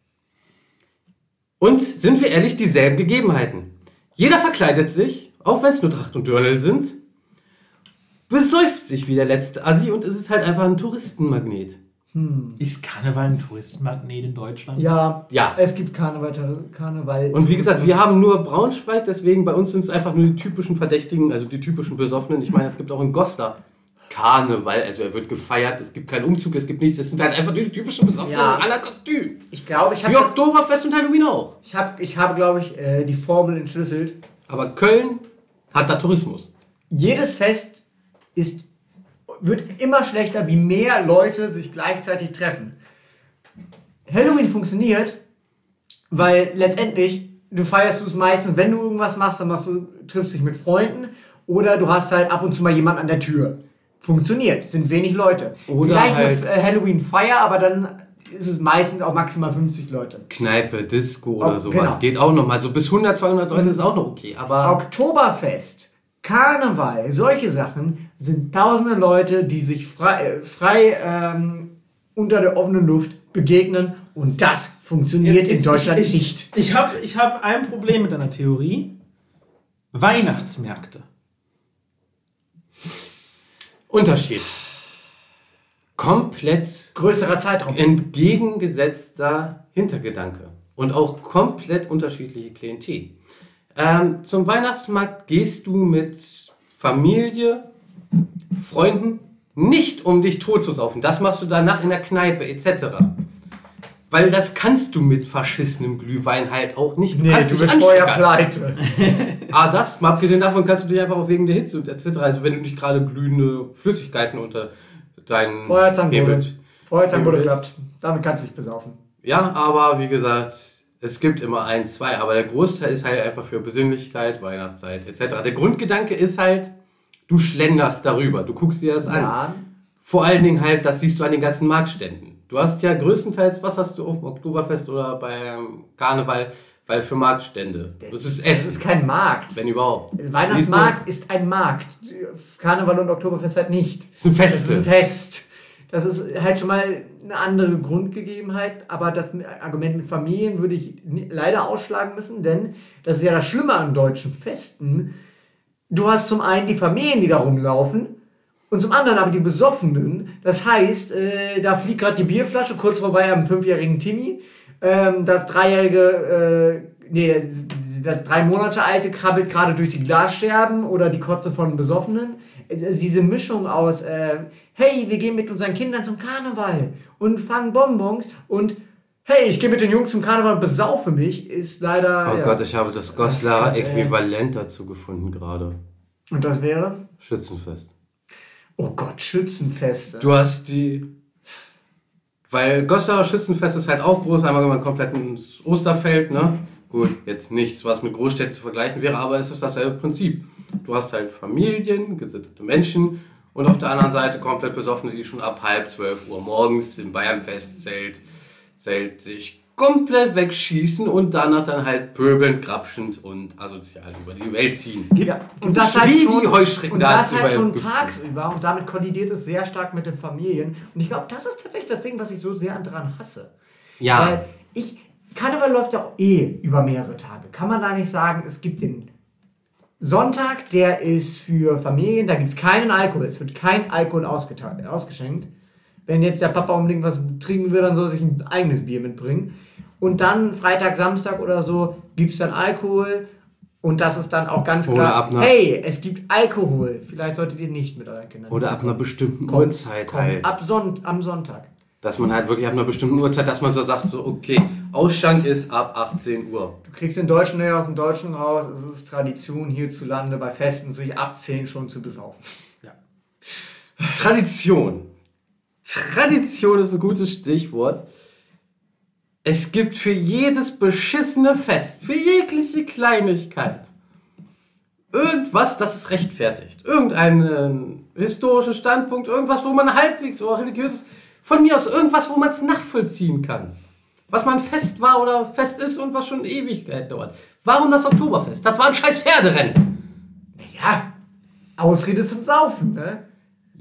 B: Und sind wir ehrlich, dieselben Gegebenheiten. Jeder verkleidet sich, auch wenn es nur Tracht und Dirndl sind, besäuft sich wie der letzte Assi und es ist halt einfach ein Touristenmagnet.
C: Ist Karneval ein Touristenmagnet in Deutschland?
D: Ja,
B: Ja.
D: es gibt Karneval. Karneval
B: Und wie gesagt, wir haben nur Braunschweig, deswegen bei uns sind es einfach nur die typischen Verdächtigen, also die typischen Besoffenen. Ich meine, es gibt auch in Goslar Karneval, also er wird gefeiert, es gibt keinen Umzug, es gibt nichts, es sind halt einfach die typischen Besoffenen
D: Ja.
B: aller Kostüm.
D: Ich glaube, ich habe
B: Wie Oktoberfest und Halloween auch.
D: ich hab, ich habe, glaube ich, äh, die Formel entschlüsselt.
B: Aber Köln hat da Tourismus.
D: Jedes Fest ist, wird immer schlechter, wie mehr Leute sich gleichzeitig treffen. Halloween funktioniert, weil letztendlich du feierst du es meistens, wenn du irgendwas machst, dann machst du, triffst dich mit Freunden oder du hast halt ab und zu mal jemanden an der Tür. Funktioniert, sind wenig Leute.
B: Oder
D: Vielleicht
B: halt-
D: eine äh, Halloween-Feier, aber dann ist es meistens auch maximal 50 Leute.
B: Kneipe, Disco oder
D: Oh,
B: sowas
D: genau.
B: geht auch noch mal. So bis 100, 200 Leute ist auch noch okay. Aber
D: Oktoberfest, Karneval, solche Sachen sind tausende Leute, die sich frei, äh, frei ähm, unter der offenen Luft begegnen und das funktioniert in
C: Jetzt-
D: Deutschland
C: ich,
D: nicht.
C: Ich habe ich hab ein Problem mit deiner Theorie. Weihnachtsmärkte.
B: Unterschied. Komplett
D: Größerer Zeitraum.
B: entgegengesetzter Hintergedanke und auch komplett unterschiedliche Klientel. Ähm, zum Weihnachtsmarkt gehst du mit Familie, Freunden, nicht um dich tot zu saufen. Das machst du danach in der Kneipe etc. Weil das kannst du mit verschissenem Glühwein halt auch nicht. Du kannst dich ansteckern.
D: pleite.
B: Ah, das, mal abgesehen davon kannst du dich einfach auch wegen der Hitze und etc. Also wenn du nicht gerade glühende Flüssigkeiten unter deinen
D: Feuerzangenbowle
B: Hebel
D: klappt. Damit kannst du dich besaufen.
B: Ja, aber wie gesagt, es gibt immer ein, zwei, aber der Großteil ist halt einfach für Besinnlichkeit, Weihnachtszeit etc. Der Grundgedanke ist halt, du schlenderst darüber, du guckst dir das an.
D: Ja.
B: Vor allen Dingen halt, das siehst du an den ganzen Marktständen. Du hast ja größtenteils, was hast du auf dem Oktoberfest oder beim Karneval, weil für Marktstände. Das, ist
D: Es
B: Essen,
D: ist kein Markt.
B: wenn überhaupt.
D: Weihnachtsmarkt ist ein Markt. Karneval und Oktoberfest halt nicht.
B: Siehst du? Das sind
D: Das ist ein Fest. Das ist halt schon mal eine andere Grundgegebenheit, aber das Argument mit Familien würde ich leider ausschlagen müssen, denn das ist ja das Schlimme an deutschen Festen. Du hast zum einen die Familien, die da rumlaufen, und zum anderen aber die Besoffenen. Das heißt, äh, da fliegt gerade die Bierflasche kurz vorbei am fünfjährigen Timmy. Ähm, das dreijährige, äh, nee, das drei Monate alte krabbelt gerade durch die Glasscherben oder die Kotze von Besoffenen. Es ist diese Mischung aus, äh, hey, wir gehen mit unseren Kindern zum Karneval und fangen Bonbons und hey, ich gehe mit den Jungs zum Karneval und besaufe mich, ist leider.
B: Oh
D: ja.
B: Gott, ich habe das Goslarer
D: Gott, ey.
B: Äquivalent dazu gefunden gerade.
D: Und das wäre?
B: Schützenfest.
D: Oh Gott, Schützenfeste.
B: Du hast die. Weil Goslarer Schützenfest ist halt auch groß, einmal ein komplettes Osterfeld, ne? Gut, jetzt nichts, was mit Großstädten zu vergleichen wäre, aber es ist dasselbe Prinzip. Du hast halt Familien, gesittete Menschen und auf der anderen Seite komplett Besoffene, die schon ab halb zwölf Uhr morgens im Bayernfestzelt Zelt sich komplett wegschießen und danach dann halt pöbelnd, grapschend und asozial über die Welt ziehen.
D: Ja, und das
B: Wie
D: halt
B: die
D: schon,
B: Heuschrecken
D: und
B: da
D: das halt schon tagsüber und damit kollidiert es sehr stark mit den Familien. Und ich glaube, das ist tatsächlich das Ding, was ich so sehr daran hasse.
B: Ja.
D: Weil ich, Karneval läuft ja auch eh über mehrere Tage. Kann man da nicht sagen, es gibt den Sonntag, der ist für Familien, da gibt es keinen Alkohol. Es wird kein Alkohol ausgeschenkt. Wenn jetzt der Papa unbedingt was trinken will, dann soll er sich ein eigenes Bier mitbringen. Und dann Freitag, Samstag oder so gibt es dann Alkohol. Und das ist dann auch ganz klar, hey, es gibt Alkohol. Vielleicht solltet ihr nicht mit euren Kindern.
B: Oder ab einer bestimmten
D: Kommt-
B: Uhrzeit
D: kommt
B: halt.
D: Ab Son am Sonntag.
B: Dass man halt wirklich ab einer bestimmten Uhrzeit, dass man so sagt, so, okay, Ausschank ist ab 18 Uhr.
D: Du kriegst den Deutschen ja aus dem Deutschen raus. Es ist Tradition hierzulande bei Festen, sich ab 10 schon zu besaufen.
B: Tradition. Tradition ist ein gutes Stichwort. Es gibt für jedes beschissene Fest, für jegliche Kleinigkeit, irgendwas, das es rechtfertigt. Irgendeinen historischen Standpunkt, irgendwas, wo man halbwegs oder religiös ist. Von mir aus irgendwas, wo man es nachvollziehen kann. Was man fest war oder fest ist und was schon Ewigkeit dauert. Warum das Oktoberfest? Das war ein scheiß Pferderennen.
D: Ja, Ausrede zum Saufen, ne?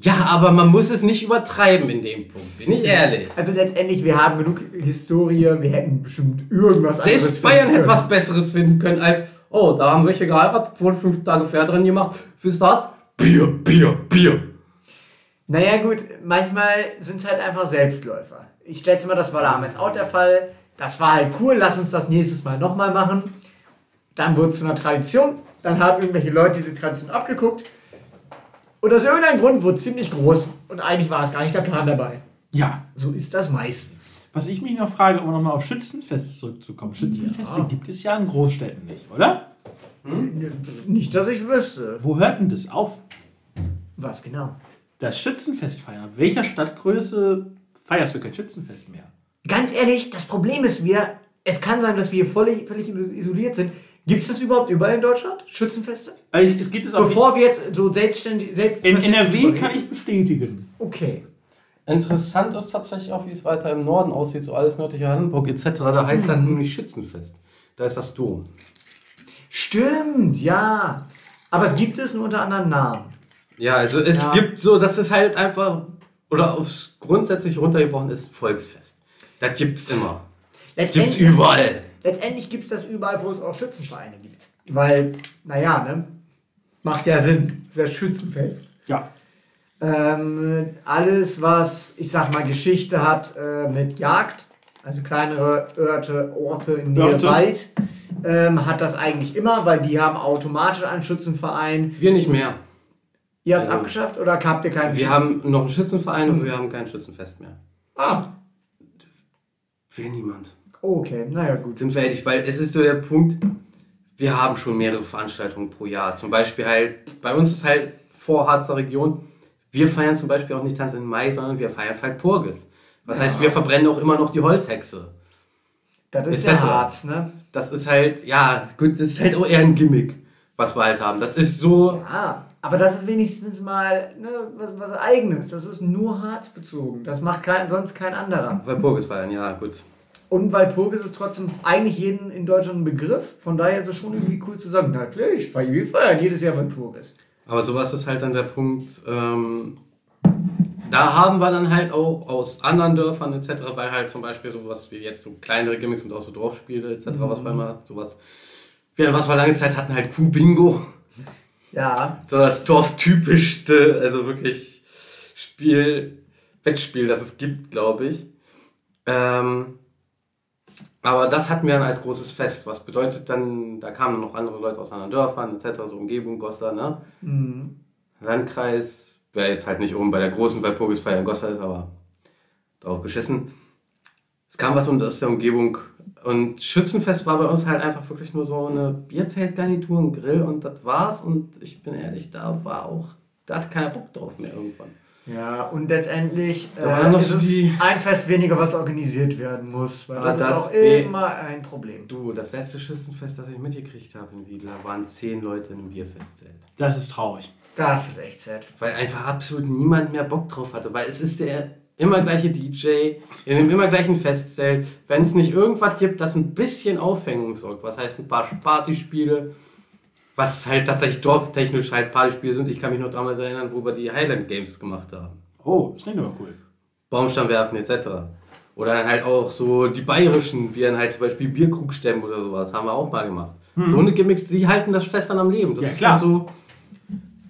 B: Ja, aber man muss es nicht übertreiben in dem Punkt, bin ich ehrlich.
D: Also letztendlich, wir haben genug Historie, wir hätten bestimmt irgendwas
B: Selbst
D: anderes
B: Bayern
D: finden
B: hätte was Besseres finden können als Oh, da haben welche geheiratet, wurde fünf Tage Pferd drin gemacht. Für Start, Bier, Bier, Bier.
D: Naja, gut, manchmal sind es halt einfach Selbstläufer. Ich schätze mal, das war damals auch der Fall. Das war halt cool, lass uns das nächstes Mal nochmal machen. Dann wurde es zu einer Tradition. Dann haben irgendwelche Leute diese Tradition abgeguckt. Und aus irgendeinem Grund wurde es ziemlich groß. Und eigentlich war es gar nicht der Plan dabei.
C: Ja.
D: So ist das meistens.
C: Was ich mich noch frage, um nochmal auf Schützenfeste zurückzukommen. Schützenfeste
D: Ja.
C: gibt es ja in Großstädten nicht, oder?
D: Nicht, dass ich wüsste.
C: Wo hört denn das auf?
D: Was genau?
C: Das Schützenfest feiern. Ab welcher Stadtgröße feierst du kein Schützenfest mehr?
D: Ganz ehrlich, das Problem ist, wir, es kann sein, dass wir völlig, völlig isoliert sind. Gibt es das überhaupt überall in Deutschland? Schützenfeste?
C: Also es gibt es auf
D: Bevor wir jetzt so selbstständig. selbst
C: in NRW kann ich bestätigen.
D: Okay.
B: Interessant ist tatsächlich auch, wie es weiter im Norden aussieht, so alles nördliche Hamburg etc. Da heißt das nämlich Schützenfest. Da ist das Dom.
D: Stimmt, ja. Aber es gibt es nur unter anderen Namen.
B: Ja, also es
D: Ja.
B: gibt so, das ist halt einfach, oder aufs grundsätzlich runtergebrochen ist Volksfest. Das gibt's immer. Gibt's
D: Letztendlich,
B: überall.
D: Letztendlich gibt es das überall, wo es auch Schützenvereine gibt. Weil, naja, ne? Macht ja Sinn. Ist ja Schützenfest.
C: Ja.
D: Ähm, alles, was, ich sag mal, Geschichte hat äh, mit Jagd, also kleinere Orte, Orte in Nähe
C: Orte.
D: Wald, ähm, hat das eigentlich immer, weil die haben automatisch einen Schützenverein.
B: Wir nicht mehr.
D: Ihr habt es
B: Also,
D: abgeschafft oder habt ihr keinen?
B: Wir haben noch einen Schützenverein und wir haben kein Schützenfest mehr.
D: Ah,
B: Will niemand.
D: Okay, naja, gut.
B: Sind wir ehrlich, weil es ist so der Punkt, wir haben schon mehrere Veranstaltungen pro Jahr. Zum Beispiel halt, bei uns ist halt vor Harzer Region, wir feiern zum Beispiel auch nicht Tanz im Mai, sondern wir feiern halt Purges. Das heißt, wir verbrennen auch immer noch die Holzhexe.
D: Das ist ja Harz, ne?
B: Das ist halt, ja, gut, das ist halt auch eher ein Gimmick, was wir halt haben. Das ist so,
D: Ah, aber das ist wenigstens mal ne, was, was Eigenes. Das ist nur harzbezogen. Das macht kein, sonst kein anderer.
B: bei Purges feiern, ja, gut.
D: Und weil Purges ist trotzdem eigentlich jeden in Deutschland ein Begriff. Von daher ist es schon irgendwie cool zu sagen, na klar, ich feier, wir feiern jedes Jahr bei Purges.
B: Aber sowas ist halt dann der Punkt, ähm, da haben wir dann halt auch aus anderen Dörfern etc., weil halt zum Beispiel sowas wie jetzt so kleinere Gimmicks und auch so Dorfspiele etc., was man immer sowas, ja, was wir lange Zeit hatten, halt Kuh-Bingo,
D: Ja,
B: so das dorftypischste, also wirklich Spiel, Wettspiel, das es gibt, glaube ich. Ähm, aber das hatten wir dann als großes Fest, was bedeutet dann, da kamen noch andere Leute aus anderen Dörfern etc., so Umgebung, Goslar, ne? Landkreis, wäre jetzt halt nicht oben bei der großen Walpurgisfeier in Goslar ist, aber drauf geschissen. Es kam was aus der Umgebung und Schützenfest war bei uns halt einfach wirklich nur so eine Bierzeltgarnitur, ein Grill und das war's und ich bin ehrlich, da war auch, da hatte keiner Bock drauf mehr irgendwann.
D: Ja, und letztendlich äh, ist
B: so
D: es
B: die-
D: ein Fest weniger, was organisiert werden muss. Weil
B: Ah,
D: das,
B: das
D: ist auch immer ein Problem.
B: Du, das letzte Schützenfest, das ich mitgekriegt habe in Wiedler, waren zehn Leute in einem Bierfestzelt.
C: Das ist traurig.
D: Das ist echt sad.
B: Weil einfach absolut niemand mehr Bock drauf hatte. Weil es ist der immer gleiche DJ in dem immer gleichen Festzelt. Wenn es nicht irgendwas gibt, das ein bisschen Aufhängung sorgt, was heißt ein paar Partyspiele, was halt tatsächlich dorftechnisch halt Partyspiele sind. Ich kann mich noch damals erinnern, wo wir die Highland Games gemacht haben.
C: Oh, das klingt aber cool.
B: Baumstamm werfen etc. Oder dann halt auch so die bayerischen, wie dann halt zum Beispiel Bierkrug stemmen oder sowas, haben wir auch mal gemacht. So eine Gimmicks, die halten das Fest dann am Leben. Das.
C: Ja,
B: ist
C: klar.
B: dann so,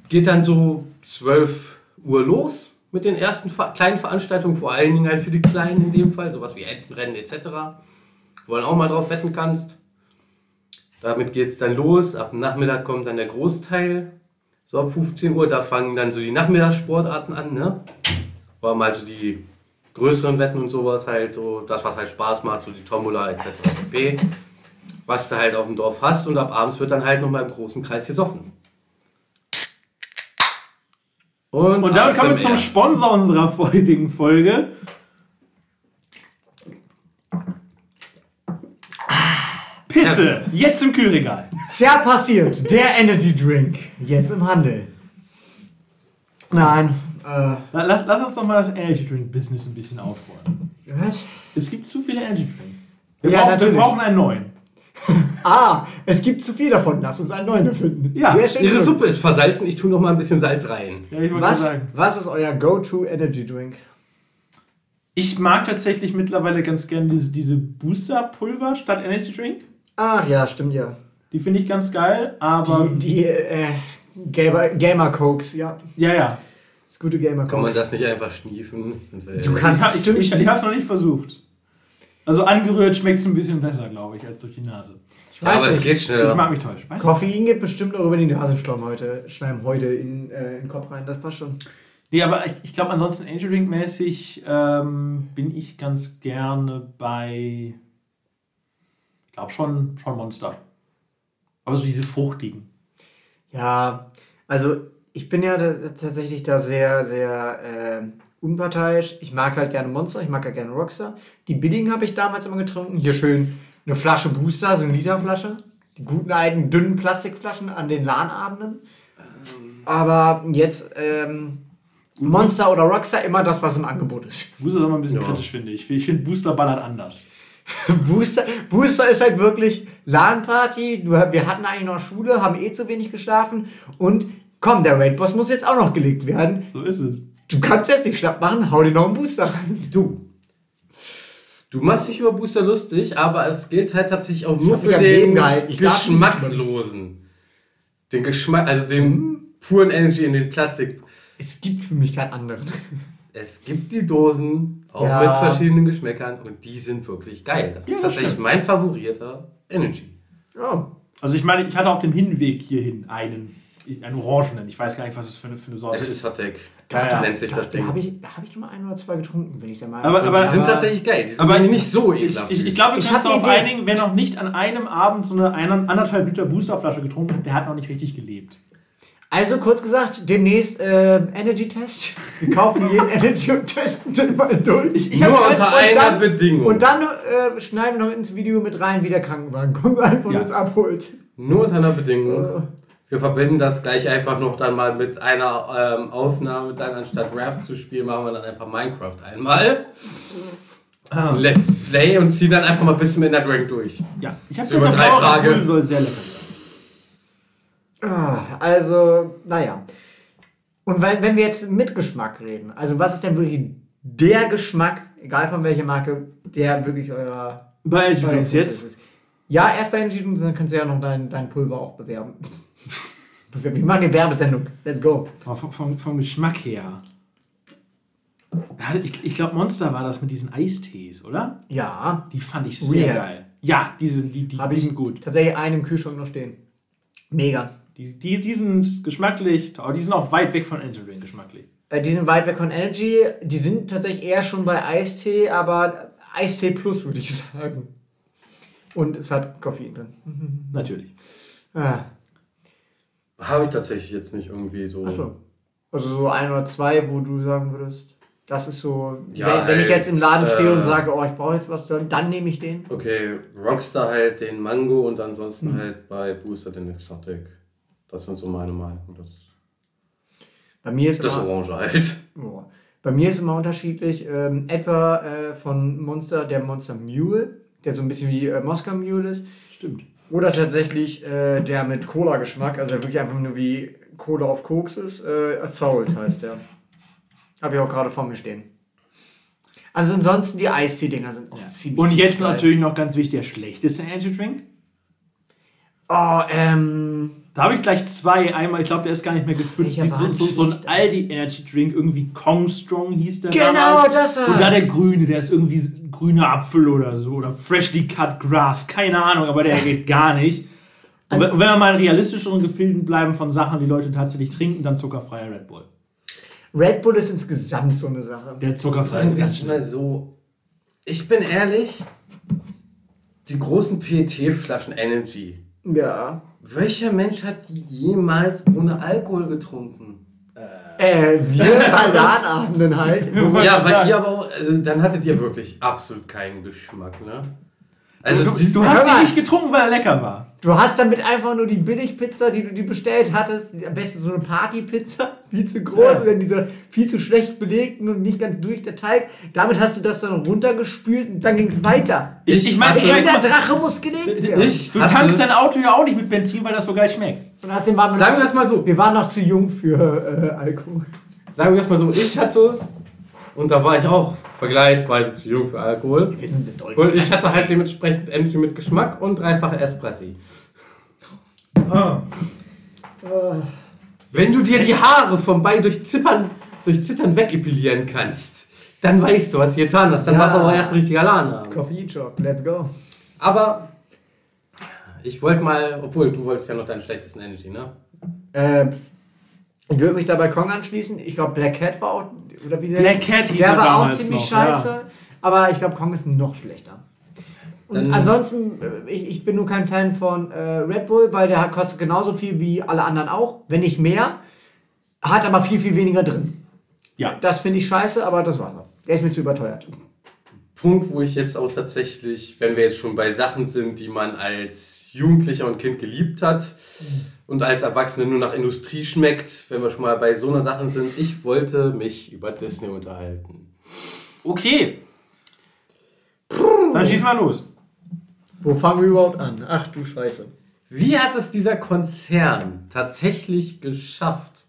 B: geht dann so 12 Uhr los mit den ersten kleinen Veranstaltungen, vor allen Dingen halt für die Kleinen in dem Fall, sowas wie Entenrennen etc. Wo dann auch mal drauf wetten kannst. Damit geht es dann los. Ab Nachmittag kommt dann der Großteil. So ab 15 Uhr, da fangen dann so die Nachmittagssportarten an, ne? War mal so die größeren Wetten und sowas halt so, das was halt Spaß macht, so die Tombola etc. pp. Was du halt auf dem Dorf hast und ab abends wird dann halt nochmal im großen Kreis gesoffen. Und,
C: Und damit kommen wir zum. Sponsor unserer heutigen Folge. Pisse, jetzt im Kühlregal.
D: Sehr passiert. Der Energy Drink. Jetzt im Handel. Nein. Äh,
C: Lass, lass uns doch mal das Energy Drink Business ein bisschen aufräumen.
D: was?
C: Es gibt zu viele Energy Drinks. Wir,
D: Ja,
C: brauchen, wir
D: natürlich.
C: brauchen einen neuen.
D: Ah, es gibt zu viel davon. Lass uns einen neuen erfinden.
C: Ja,
D: Sehr schön.
B: Ihre
D: gesagt.
B: Suppe ist versalzen, ich tue noch mal ein bisschen Salz rein.
C: Ja,
D: Was,
C: sagen.
D: was ist euer Go-To Energy Drink?
C: Ich mag tatsächlich mittlerweile ganz gerne diese, diese Booster-Pulver statt Energy Drink.
D: Ach ja, stimmt ja.
C: Die finde ich ganz geil, aber.
D: Die, die äh, Gamer, Gamer Cokes, ja.
C: ja, ja.
D: Das gute Gamer
B: Kann man
D: Cokes.
B: das nicht einfach schniefen?
D: Du kannst-
C: Ich, ich,
D: stimmt
C: ich,
D: nicht.
C: ich habe es noch nicht versucht. Also angerührt schmeckt es ein bisschen besser, glaube ich, als durch die Nase.
D: Ich
B: Ja,
D: weiß
B: aber es
D: nicht.
B: geht
C: Ich
B: schneller.
C: mag mich täuschen. Weißt du?
D: Koffein geht bestimmt auch über die Nasenschleim heute, Schleim heute in, äh, in den Kopf rein. Das passt schon.
C: Nee, aber ich, ich glaube, ansonsten Angel Drink mäßig ähm, bin ich ganz gerne bei. Ich glaube schon, schon Monster. Aber so diese fruchtigen.
D: Ja, also ich bin ja da, tatsächlich da sehr, sehr äh, unparteiisch. Ich mag halt gerne Monster, ich mag halt gerne Rockstar. Die billigen habe ich damals immer getrunken. Hier schön eine Flasche Booster, so eine Literflasche. Die guten alten, dünnen Plastikflaschen an den LAN-Abenden. Aber jetzt ähm, Monster oder Rockstar, immer das, was im Angebot ist.
C: Booster ist aber ein bisschen
B: Ja.
C: kritisch, finde ich. Ich finde Booster ballert anders.
D: Booster, Booster ist halt wirklich LAN-Party. Wir hatten eigentlich noch Schule, haben eh zu wenig geschlafen. Und komm, der Raid-Boss muss jetzt auch noch gelegt werden.
C: So ist es.
D: Du kannst jetzt nicht schlapp machen, hau dir noch einen Booster rein.
B: Du. Du machst dich über Booster lustig, aber es gilt halt tatsächlich auch nur für den Geschmacklosen. Den Geschmack, also den puren Energy in den Plastik.
D: Es gibt für mich keinen anderen.
B: Es gibt die Dosen, auch
D: Ja.
B: mit verschiedenen Geschmäckern, und die sind wirklich geil. Das ist
C: Ja, das
B: tatsächlich
C: stimmt.
B: mein favorierter Energy.
D: Oh.
C: Also ich meine, ich hatte auf dem Hinweg hierhin einen, einen Orangenen. Ich weiß gar nicht, was es für eine, für eine Sorte
B: Das ist
C: ist.
B: Satek.
C: Ja, ja.
B: nennt sich das
D: Da
B: Ding.
D: habe ich, da hab ich schon mal ein oder zwei getrunken, bin ich der Meinung.
C: Aber- aber-
B: die sind
C: aber-
B: tatsächlich geil. Die sind
C: aber
B: nicht so
C: Ich,
B: ekelhaft.
C: ich, ich glaube, wir
D: Ich
C: uns
D: hab eine
C: darauf einigen, wer noch nicht an einem Abend so eine eine- anderthalb Liter Boosterflasche getrunken hat, der hat noch nicht richtig gelebt.
D: Also kurz gesagt, demnächst äh, Energy-Test. Wir kaufen jeden Energy und testen den mal durch.
C: Ich
B: Nur unter
D: und
B: einer
D: dann-
B: Bedingung.
D: Und dann äh, schneiden wir noch ins Video mit rein, wie der Krankenwagen kommt, einfach
C: Ja.
D: uns abholt.
B: Nur unter einer Bedingung.
D: Äh.
B: Wir verbinden das gleich einfach noch dann mal mit einer ähm, Aufnahme. Dann anstatt Raft zu spielen, machen wir dann einfach Minecraft einmal.
C: Ah.
B: Let's Play und ziehen dann einfach mal ein bisschen mit der Drink durch.
C: Ja, ich habe
B: So über drei Tage.
C: soll sehr lecker sein.
D: Ah, Also, naja. Und wenn, wenn wir jetzt mit Geschmack reden, also was ist denn wirklich der Geschmack, egal von welcher Marke, der wirklich eurer
C: Bei Energy
D: euer
C: Drinks jetzt.
D: ist? Ja, erst bei Energy Drinks, dann kannst du ja noch dein, dein Pulver auch bewerben. Wir machen eine Werbesendung. Let's go.
C: Aber vom, vom, vom Geschmack her. Ich, ich glaube, Monster war das mit diesen Eistees, oder?
D: Ja,
C: Die fand ich sehr
D: Rehab.
C: geil. Ja, die sind, die, die, die sind gut.
D: tatsächlich einen im Kühlschrank noch stehen. Mega.
C: Die, die, die sind geschmacklich, aber die sind auch weit weg von Angel Drink geschmacklich.
D: Äh, die sind weit weg von Energy. Die sind tatsächlich eher schon bei Eistee, aber Eistee Plus würde ich sagen. Und es hat Koffein drin.
C: Natürlich.
D: Ah.
B: Habe ich tatsächlich jetzt nicht irgendwie so.
D: Achso. Also so ein oder zwei, wo du sagen würdest, das ist so,
B: Ja,
D: wenn, wenn ich jetzt im Laden stehe und
B: äh,
D: sage, oh, ich brauche jetzt was, dann, dann nehme ich den.
B: Okay, Rockstar halt den Mango und ansonsten
D: Hm.
B: halt bei Booster den Exotic. Das sind so meine Meinungen. Das,
D: Bei mir ist
B: das
D: immer,
B: Orange halt.
D: oh, bei mir ist immer unterschiedlich. Ähm, etwa äh, von Monster der Monster Mule, der so ein bisschen wie äh, Moskau Mule ist.
C: Stimmt.
D: Oder tatsächlich äh, der mit Cola-Geschmack, also der wirklich einfach nur wie Cola auf Koks ist. Äh, Assault heißt der. Habe ich auch gerade vor mir stehen. Also ansonsten die Eistee-Dinger sind auch ziemlich
C: Und
D: ziemlich
C: jetzt
D: geil.
C: natürlich noch ganz wichtig, der schlechteste Angel Drink.
D: Oh, ähm.
C: Da habe ich gleich zwei. Einmal, ich glaube, der ist gar nicht mehr gefüllt. So, so, so ein? Aldi Energy Drink, irgendwie Kong Strong hieß der.
D: Genau,
C: damals.
D: das war-
C: Und da der grüne, der ist irgendwie grüner Apfel oder so. Oder freshly cut grass. Keine Ahnung, aber der geht gar nicht. Und wenn wir mal in realistischeren Gefilden bleiben von Sachen, die Leute tatsächlich trinken, dann zuckerfreier Red Bull.
D: Red Bull ist insgesamt so eine Sache.
C: Der zuckerfrei ist ganz
B: mal so. Ich bin ehrlich, die großen PET-Flaschen Energy.
D: Ja.
B: Welcher Mensch hat die jemals ohne Alkohol getrunken?
D: Äh, wir bei LAN-Abenden halt.
B: Ja, weil ihr aber auch, also dann hattet ihr wirklich absolut keinen Geschmack, ne? Also,
C: Du,
B: die-
C: du hast sie nicht getrunken, weil er lecker war.
D: Du hast damit einfach nur die Billigpizza, die du dir bestellt hattest, am besten so eine Partypizza, viel zu groß,
C: Ja.
D: und dann diese viel zu schlecht belegten und nicht ganz durch der Teig. Damit hast du das dann runtergespült und dann ging es weiter.
C: Ich, ich meine,
D: Der, Drache muss gelegt werden.
B: ich
C: du tankst dein Auto ja auch nicht mit Benzin, weil das so geil schmeckt.
D: Und außerdem waren wir
B: Sagen
D: noch
B: wir es mal so.
D: Wir waren noch zu jung für äh, Alkohol.
B: Sagen wir es mal so, ich hatte, und da war ich auch vergleichsweise zu jung für Alkohol,
D: Wir sind in Deutschland.
B: und ich hatte halt dementsprechend Energy mit Geschmack und dreifache Espressi. Wenn du dir die Haare vom Bein durch Zippern, durch Zittern wegepilieren kannst, dann weißt du, was du getan hast. Dann
D: Ja.
B: warst du aber erst ein richtiger Lahn.
D: Koffeinschock, let's go.
B: Aber ich wollte mal, obwohl du wolltest ja noch deinen schlechtesten Energy, ne?
D: Äh, ich würde mich da bei Kong anschließen. Ich glaube, Black Cat war auch. Oder wie der
C: Black Cat hieß
D: Der
C: er
D: war auch ziemlich
C: noch,
D: scheiße. Aber ich glaube, Kong ist noch schlechter. Und
B: Dann-
D: ansonsten, äh, ich, ich bin nur kein Fan von äh, Red Bull, weil der hat- kostet genauso viel wie alle anderen auch, wenn nicht mehr. Hat aber viel, viel weniger drin.
C: Ja.
D: Das finde ich scheiße, aber das war's. Der ist mir zu überteuert.
B: Punkt, wo ich jetzt auch tatsächlich, wenn wir jetzt schon bei Sachen sind, die man als Jugendlicher und Kind geliebt hat und als Erwachsene nur nach Industrie schmeckt, wenn wir schon mal bei so einer Sache sind, ich wollte mich über Disney unterhalten.
C: Okay. Dann schieß mal los.
D: Wo fangen wir überhaupt an? Ach du Scheiße.
B: Wie hat es dieser Konzern tatsächlich geschafft,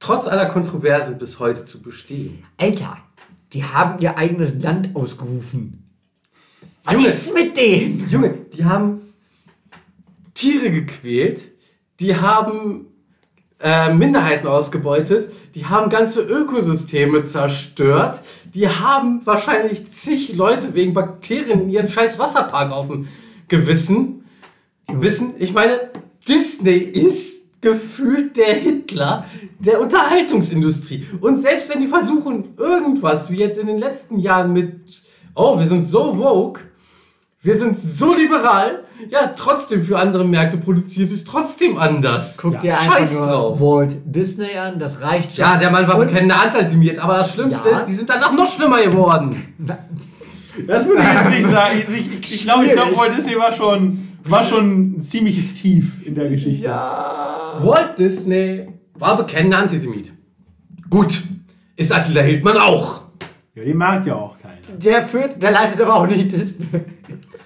B: trotz aller Kontroversen bis heute zu bestehen?
D: Alter, die haben ihr eigenes Land ausgerufen. Was
B: Junge.
D: ist mit denen?
B: Junge, die haben Tiere gequält, die haben äh, Minderheiten ausgebeutet, die haben ganze Ökosysteme zerstört, die haben wahrscheinlich zig Leute wegen Bakterien in ihren scheiß Wasserpark auf dem Gewissen. Wissen, ich meine, Disney ist gefühlt der Hitler der Unterhaltungsindustrie. Und selbst wenn die versuchen, irgendwas, wie jetzt in den letzten Jahren mit, oh, wir sind so woke, wir sind so liberal, ja, trotzdem für andere Märkte produziert es trotzdem anders.
D: Guck
C: Ja,
D: dir einfach
B: scheiß
D: nur
B: drauf.
D: Walt Disney an, das reicht schon.
B: Ja, der Mann war bekennender Antisemit, aber das Schlimmste
D: Ja.
B: ist, die sind danach noch schlimmer geworden.
C: Das würde ich jetzt nicht sagen. Ich, ich, ich, ich glaube, ich glaube,
D: Schwierig.
C: Walt Disney war schon, war schon ein ziemliches Tief in der Geschichte.
B: Walt Disney war bekennender Antisemit. Gut, ist Attila Hildmann auch.
C: Ja, den mag ja auch keiner.
D: Der führt, der leitet aber auch nicht Disney.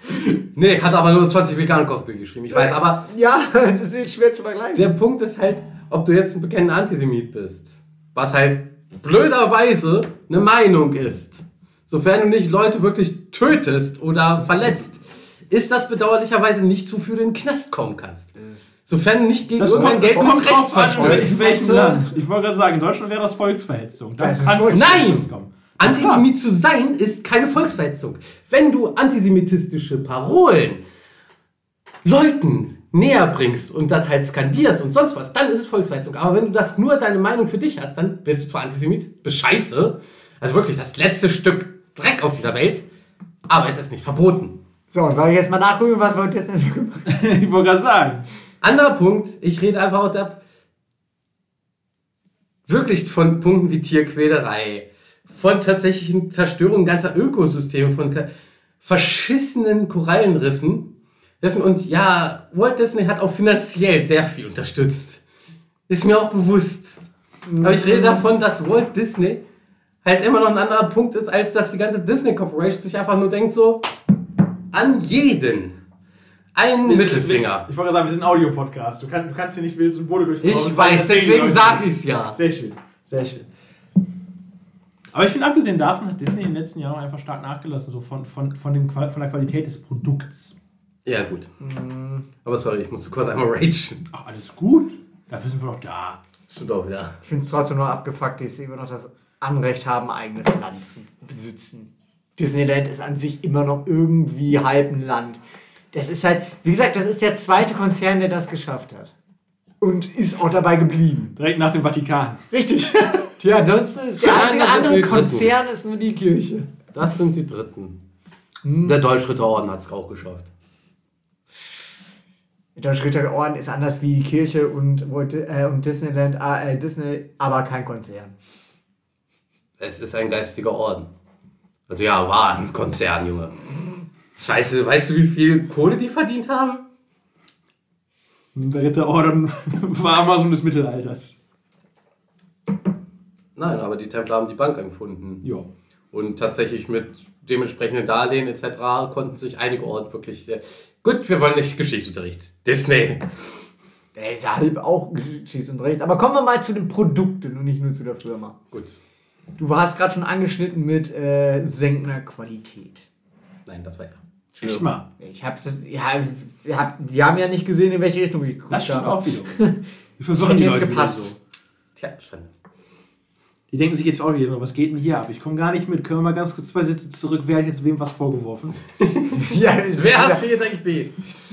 B: Nee, hat aber nur 20 vegane Kochbücher geschrieben, ich weiß, aber
D: Ja, das ist schwer zu vergleichen.
B: der Punkt ist halt, ob du jetzt ein bekennender Antisemit bist, was halt blöderweise eine Meinung ist. Sofern du nicht Leute wirklich tötest oder verletzt, ist das bedauerlicherweise nicht so für den Knast kommen kannst. Sofern du nicht gegen
C: Das
B: irgendein
C: kommt, das
B: geltendes
C: kommt
B: Recht verstößt.
C: Land. Ich wollte gerade sagen, in Deutschland wäre das Volksverhetzung. Dann
D: Das ist
C: kannst du
D: Volks-
C: ins
B: Nein! Antisemit zu sein ist keine Volksverhetzung. Wenn du antisemitistische Parolen Leuten näher bringst und das halt skandierst und sonst was, dann ist es Volksverhetzung. Aber wenn du das nur deine Meinung für dich hast, dann bist du zwar Antisemit, bist scheiße, also wirklich das letzte Stück Dreck auf dieser Welt, aber es ist nicht verboten.
D: So, soll ich jetzt mal nachgucken, was Walt Disney so gemacht hat?
C: ich wollte gerade sagen.
B: Anderer Punkt, ich rede einfach auch da wirklich von Punkten wie Tierquälerei, von tatsächlichen Zerstörung ganzer Ökosysteme, von verschissenen Korallenriffen. Riffen. Und ja, Walt Disney hat auch finanziell sehr viel unterstützt. Ist mir auch bewusst. Aber ich rede davon, dass Walt Disney halt immer noch ein anderer Punkt ist, als dass die ganze Disney Corporation sich einfach nur denkt so, an jeden einen Mittelfinger.
C: Ich wollte gerade sagen, wir sind ein Audio-Podcast. Du, kann, du kannst hier nicht wild Symbole durch
B: Ich weiß, deswegen sag ich's ja.
C: Sehr schön, sehr schön. Aber ich finde, abgesehen davon hat Disney in den letzten Jahren einfach stark nachgelassen, so von, von, von, dem, von der Qualität des Produkts.
B: Ja, gut. Aber sorry, ich musste kurz einmal ragen.
C: Ach, alles gut. Dafür sind wir doch da.
B: Stimmt auch wieder.
D: Ich finde es trotzdem nur abgefuckt, dass sie immer noch das Anrecht haben, ein eigenes Land zu besitzen. Disneyland ist an sich immer noch irgendwie halb ein Land. Das ist halt, wie gesagt, das ist der zweite Konzern, der das geschafft hat. Und ist auch dabei geblieben.
C: Direkt nach dem Vatikan.
D: Richtig. Ja, ansonsten ist der einzige andere. Konzern ist nur die Kirche.
B: Das sind die Dritten. Der Deutschritterorden hat es auch geschafft.
D: Der Ritterorden ist anders wie die Kirche und, äh, und Disneyland, äh, Disney, aber kein Konzern.
B: Es ist ein geistiger Orden. Also ja, war ein Konzern, Junge. Scheiße, weißt du, wie viel Kohle die verdient haben?
C: Der Ritterorden war Amazon des Mittelalters.
B: Nein, aber die Templer haben die Bank empfunden.
C: Ja.
B: Und tatsächlich mit dementsprechenden Darlehen etc. konnten sich einige Orden wirklich sehr. Gut, wir wollen nicht Geschichtsunterricht. Disney.
D: Der ist ja halb auch Recht. Aber kommen wir mal zu den Produkten und nicht nur zu der Firma.
B: Gut.
D: Du hast gerade schon angeschnitten mit äh, senkender Qualität.
B: Nein, das weiter.
C: Echt mal.
D: Ich hab das, ja, hab, die haben ja nicht gesehen, in welche Richtung ich geguckt
C: Das stimmt
D: habe.
C: auch wieder. Wir verwirren die
D: jetzt
C: Leute
D: gepasst.
C: so.
B: Tja, schon.
C: Die denken sich jetzt auch wieder, was geht denn hier ab? Ich komme gar nicht mit. Können wir mal ganz kurz zwei Sitze zurück? Wer hat jetzt wem was vorgeworfen?
D: Ja,
B: Wer hast du jetzt eigentlich B?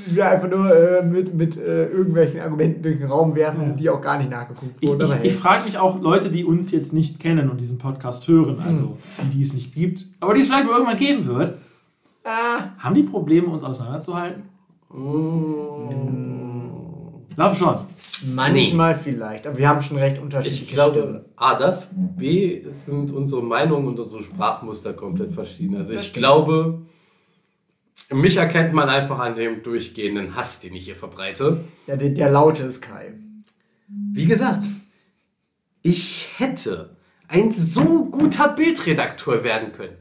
D: wieder einfach nur äh, mit, mit äh, irgendwelchen Argumenten durch den Raum werfen, die auch gar nicht nachgeguckt
C: Ich,
D: wurden.
C: ich,
D: hey.
C: ich frage mich auch Leute, die uns jetzt nicht kennen und diesen Podcast hören, also die, die es nicht gibt, aber die es vielleicht mal irgendwann geben wird,
D: ah,
C: haben die Probleme, uns auseinanderzuhalten? Ich glaube schon.
D: manchmal vielleicht, aber wir haben schon recht unterschiedliche
B: Ich glaube,
D: Stimmen.
B: A, das, B, sind unsere Meinungen und unsere Sprachmuster komplett verschieden. Also ich
D: stimmt.
B: glaube, mich erkennt man einfach an dem durchgehenden Hass, den ich hier verbreite.
D: Ja, der, der Laute ist Kai.
B: Wie gesagt, ich hätte ein so guter Bildredakteur werden können.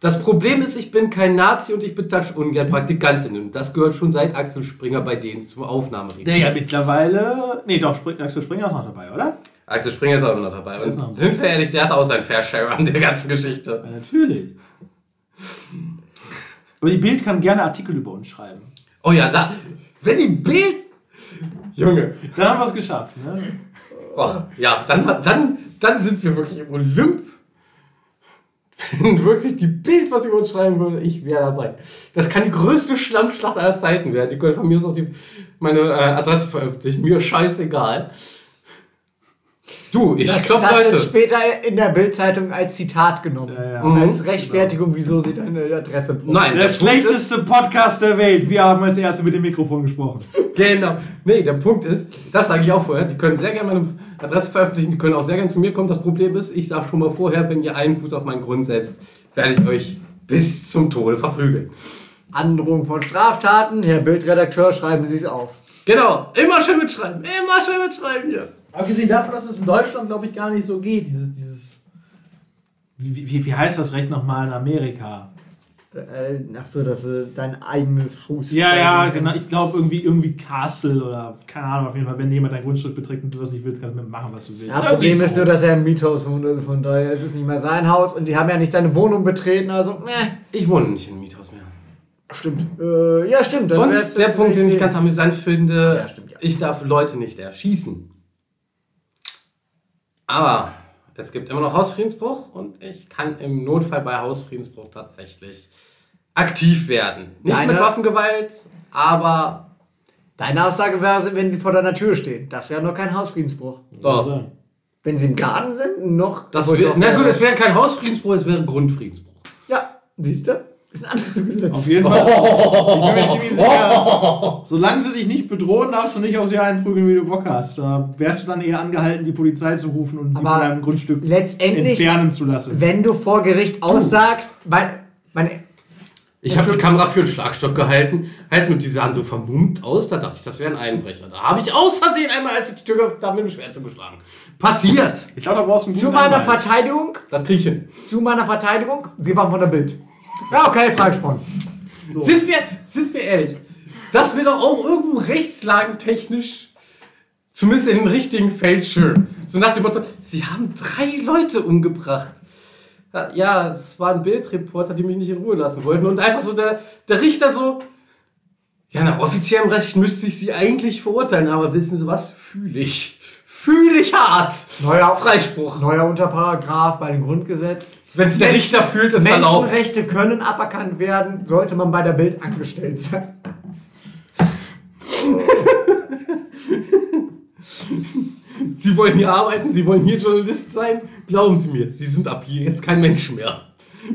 B: Das Problem ist, ich bin kein Nazi und ich betatsche ungern Praktikantinnen. Das gehört schon seit Axel Springer bei denen zum Aufnahmereden.
C: Der ja mittlerweile. Nee, doch, Spring, Axel Springer ist noch dabei, oder?
B: Axel Springer ist auch noch dabei.
C: Ist noch
B: Und sind wir ehrlich, der hat auch sein Fairshare an der ganzen Geschichte.
C: Ja, natürlich. Aber die Bild kann gerne Artikel über uns schreiben.
B: Oh ja, da, wenn die Bild... Junge.
C: Dann haben wir es geschafft. Ne?
B: Oh, ja, dann, dann, dann sind wir wirklich im Olymp. Wenn wirklich die Bild, was über uns schreiben würde, ich wäre dabei. Das kann die größte Schlammschlacht aller Zeiten werden. Die können von mir aus auch die, meine äh, Adresse veröffentlichen. Mir scheißegal. Du, ich
D: Das,
B: glaube,
D: das wird
B: Leute.
D: später in der Bildzeitung als Zitat genommen.
C: Ja, ja.
D: Und als Rechtfertigung, wieso sie deine Adresse brauchen.
B: Nein,
C: Der
B: ist,
C: schlechteste Podcast der Welt. Wir haben als Erste mit dem Mikrofon gesprochen.
B: Genau. Nee, der Punkt ist, das sage ich auch vorher, die können sehr gerne meine Adresse veröffentlichen, die können auch sehr gerne zu mir kommen. Das Problem ist, ich sage schon mal vorher, wenn ihr einen Fuß auf meinen Grund setzt, werde ich euch bis zum Tode verprügeln.
D: Androhung von Straftaten, Herr Bildredakteur, schreiben Sie es auf.
B: Genau, immer schön mitschreiben, immer schön mitschreiben hier.
C: Abgesehen davon, dass es in Deutschland, glaube ich, gar nicht so geht. Dieses. dieses wie, wie, wie heißt das Recht nochmal in Amerika?
D: Äh, ach so, dass du dein eigenes Haus.
C: Ja, ja, genau. Ich glaube irgendwie, irgendwie Castle oder keine Ahnung, auf jeden Fall, wenn jemand dein Grundstück beträgt und du das nicht willst, kannst du machen, was du willst.
D: Ja, Problem ist nur, dass er ein Miethaus wohnt, also von daher ist es nicht mehr sein Haus und die haben ja nicht seine Wohnung betreten, also, meh.
B: Ich wohne nicht im Miethaus mehr.
D: Stimmt. Äh, ja, stimmt. dann
B: Und der Punkt, den ich ganz amüsant finde,
D: Ja, stimmt, ja.
B: ich darf Leute nicht erschießen. Aber es gibt immer noch Hausfriedensbruch und ich kann im Notfall bei Hausfriedensbruch tatsächlich aktiv werden. Nicht
D: Deine-
B: mit Waffengewalt, aber
D: Deine Aussage wäre, wenn sie vor deiner Tür stehen. Das wäre noch kein Hausfriedensbruch.
B: doch.
D: Wenn sie im Garten sind, noch.
B: Das wär, na gut, es wäre kein Hausfriedensbruch, es wäre Grundfriedensbruch.
D: Ja, siehst du? Ist ein anderes Gesetz.
C: Auf jeden Fall. Sicher, solange sie dich nicht bedrohen, darfst du nicht auf sie einprügeln, wie du Bock hast. Da wärst du dann eher angehalten, die Polizei zu rufen und sie von deinem Grundstück
D: letztendlich-
C: entfernen zu lassen.
D: Wenn du vor Gericht aussagst, mein, meine,
B: Ich habe die Kamera für einen Schlagstock gehalten, halten und die sahen so vermummt aus. Da dachte ich, das wäre ein Einbrecher. Da habe ich aus Versehen einmal, als ich die Tür geöffnet habe, mit dem Schwert zugeschlagen. Passiert!
C: Ich glaube, da brauchst du einen
D: zu meiner
C: Anwalt.
D: Verteidigung,
B: Das krieg ich hin.
D: zu meiner Verteidigung, sie waren von der Bild. Ja, okay, freigesprochen.
B: Sind, wir, sind wir ehrlich? Das wäre doch auch irgendwo rechtslagentechnisch, zumindest in dem richtigen Feld, schön. So nach dem Motto, sie haben drei Leute umgebracht. Ja, es waren Bildreporter, die mich nicht in Ruhe lassen wollten. Und einfach so der, der Richter so, ja, nach offiziellem Recht müsste ich sie eigentlich verurteilen, aber wissen Sie was? Fühle ich. Fühle ich hart.
D: Neuer,
B: Freispruch.
D: neuer Unterparagraph bei dem Grundgesetz.
B: Wenn es der Richter fühlt, ist erlaubt.
D: Menschenrechte können aberkannt werden, sollte man bei der Bild angestellt sein.
B: Sie wollen hier arbeiten, Sie wollen hier Journalist sein. Glauben Sie mir, Sie sind ab hier jetzt kein Mensch mehr.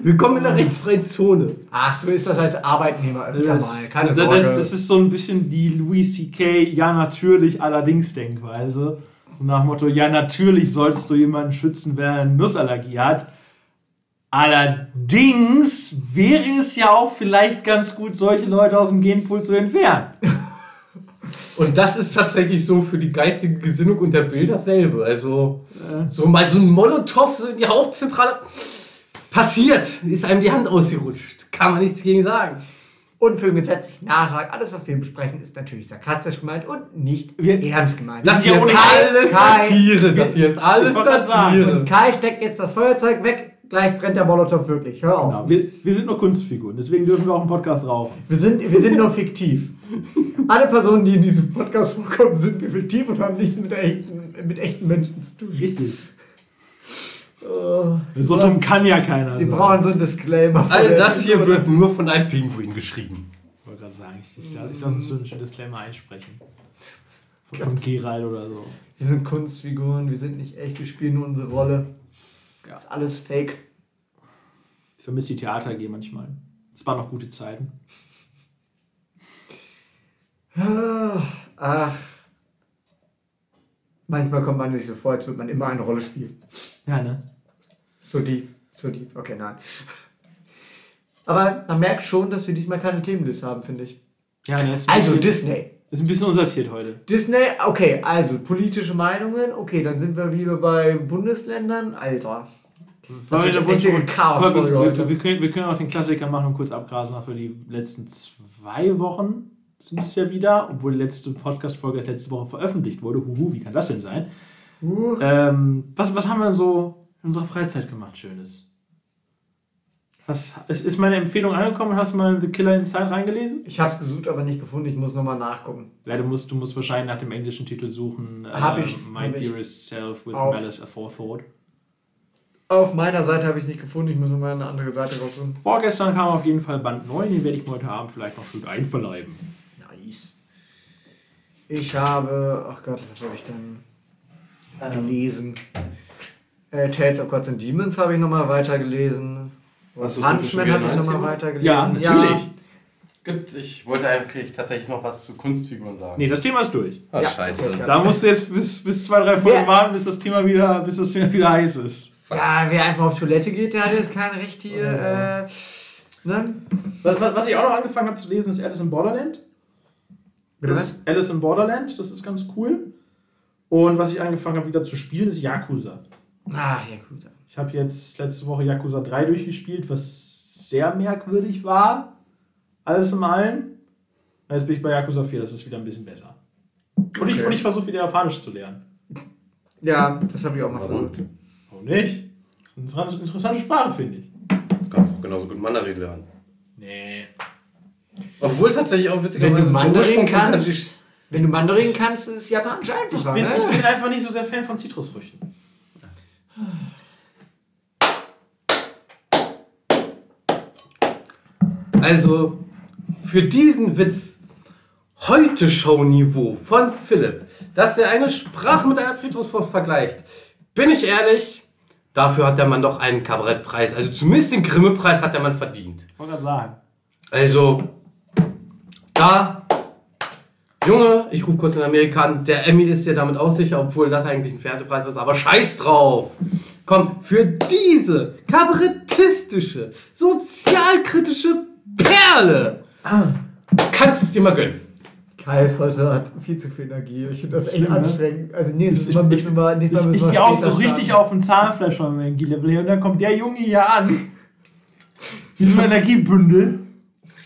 B: Willkommen in der rechtsfreien Zone.
D: Ach, so ist das als Arbeitnehmer öfter mal.
C: Das,
D: Keine
C: also das, das ist so ein bisschen die Louis C.K. ja natürlich allerdings Denkweise. So nach dem Motto, ja natürlich solltest du jemanden schützen, wenn er eine Nussallergie hat. Allerdings wäre es ja auch vielleicht ganz gut, solche Leute aus dem Genpool zu entfernen.
B: Und das ist tatsächlich so für die geistige Gesinnung und der Bild dasselbe. Also, so mal so ein Molotow so in die Hauptzentrale. Passiert, ist einem die Hand ausgerutscht. Kann man nichts gegen sagen.
D: Und für den gesetzlichen Nachtrag, alles, was wir besprechen, ist natürlich sarkastisch gemeint und nicht
C: Wir-
D: ernst gemeint.
B: Das hier
C: ja
B: ist
C: ohne-
B: alles
D: Kai-
B: Satire. Das hier ist alles Satire.
C: sagen,
D: Kai steckt jetzt das Feuerzeug weg, gleich brennt der Molotow wirklich. Hör auf.
C: Genau. Wir, wir sind nur Kunstfiguren, deswegen dürfen wir auch im Podcast rauchen.
D: Wir, sind, wir sind nur fiktiv. Alle Personen, die in diesem Podcast vorkommen, sind fiktiv und haben nichts mit echten, mit echten Menschen zu tun.
C: Richtig.
D: Oh,
C: So dumm kann ja keiner
D: wir brauchen so einen Disclaimer. von
B: All das hier wird nur von einem Pinguin geschrieben.
C: Ich wollte gerade sagen, ich, ich, ich lasse uns so ein schönes Disclaimer einsprechen. Von, von Gerald oder so.
D: Wir sind Kunstfiguren, wir sind nicht echt, wir spielen nur unsere Rolle.
C: Ja.
D: Das ist alles fake.
C: Ich vermisse die Theater AG manchmal. Es waren noch gute Zeiten.
D: Ach. Manchmal kommt man sich so vor, als würde man immer eine Rolle spielen.
C: Ja, ne?
D: So deep, so deep. Okay, nein. Aber man merkt schon, dass wir diesmal keine Themenliste haben, finde ich.
C: Ja, ne? Ein
D: Also Disney.
C: ist ein bisschen unsortiert heute.
D: Disney, okay, also politische Meinungen, okay, dann sind wir wieder bei Bundesländern. Alter. Das wird
C: Bund-
D: Chaosfolge
C: Aber wir, wir, wir, können, wir können auch den Klassiker machen und kurz abgrasen mal für die letzten zwei Wochen sind es ja wieder, obwohl die letzte Podcast-Folge erst letzte Woche veröffentlicht wurde. Huhu, wie kann das denn sein?
D: Uh,
C: Ähm, was, was haben wir so in unserer Freizeit gemacht, Schönes? Was, ist, meine Empfehlung angekommen? Hast du mal The Killer Inside reingelesen?
D: ich hab's gesucht, aber nicht gefunden. Ich muss nochmal nachgucken.
C: Ja, du musst, du musst wahrscheinlich nach dem englischen Titel suchen.
D: Hab
C: ähm,
D: ich,
C: My
D: hab ich.
C: Dearest Self with
D: Auf.
C: Malice Aforethought.
D: Auf meiner Seite habe ich es nicht gefunden. Ich muss nochmal eine andere Seite raussuchen.
C: Vorgestern kam auf jeden Fall Band 9, den werde ich mir heute Abend vielleicht noch schön einverleiben.
D: Ich habe, ach Gott, was habe ich denn gelesen? Äh, Tales of Gods and Demons habe ich nochmal weitergelesen.
B: Was
D: Punchman habe ich nochmal weitergelesen.
C: Ja, natürlich.
B: Gut, ich wollte eigentlich tatsächlich noch was zu Kunstfiguren sagen.
C: Nee, das Thema ist durch.
B: Ah,
D: Ja,
B: scheiße.
D: okay,
C: Da musst du jetzt bis, bis zwei, drei Folgen
D: Ja.
C: warten, bis das Thema wieder, bis das Thema wieder heiß ist.
D: Ja, wer einfach auf Toilette geht, der hat jetzt kein Recht hier. Äh, ne?
C: Was, was, was ich auch noch angefangen habe zu lesen, ist Alice in Borderland. Das ist Alice in Borderland, das ist ganz cool. Und was ich angefangen habe wieder zu spielen, ist Yakuza.
D: Ah, ja, gut.
C: Ich habe jetzt letzte Woche Yakuza 3 durchgespielt, was sehr merkwürdig war. Alles im Allen. Jetzt bin ich bei Yakuza 4, das ist wieder ein bisschen besser. Und ich,
D: Okay.
C: und ich versuche wieder Japanisch zu lernen.
D: Ja, das habe ich auch mal
B: Warum?
D: versucht.
C: Warum nicht? Das ist eine interessante, interessante Sprache, finde ich.
B: Du kannst auch genauso gut Mandarin lernen.
C: Nee.
B: Obwohl tatsächlich auch
D: Wenn
B: witzigerweise
D: du Mandarin
B: von Kanji-
D: kannst, wenn du Mandarin kannst, ist Japanisch
C: Ich
D: einfacher.
C: bin,
D: ne?
C: ich bin einfach nicht so der Fan von Zitrusfrüchten.
B: Also, für diesen Witz, heute Show-Niveau von Philipp, dass er eine Sprache mit einer Zitrusfrucht vergleicht, bin ich ehrlich, dafür hat der Mann doch einen Kabarettpreis. Also zumindest den Grimme-Preis hat der Mann verdient.
C: Ich wollte sagen.
B: Also, da, Junge, ich rufe kurz den Amerika an, der Emmy ist dir damit auch sicher, obwohl das eigentlich ein Fernsehpreis ist, aber scheiß drauf. Komm, für diese kabarettistische, sozialkritische Perle kannst du es dir mal gönnen.
D: Kai ist heute hat viel zu viel Energie. Ich finde das
C: Das
D: echt
C: schlimm, ne?
D: anstrengend. Also nächstes
C: Ich-
D: Mal müssen wir, nächstes Mal
C: Ich, ich
D: wir
C: gehe auch so
D: später
C: richtig
D: starten.
C: auf den Zahnfleisch von meinem Level und dann kommt der Junge hier an. Wie so ein Energiebündel.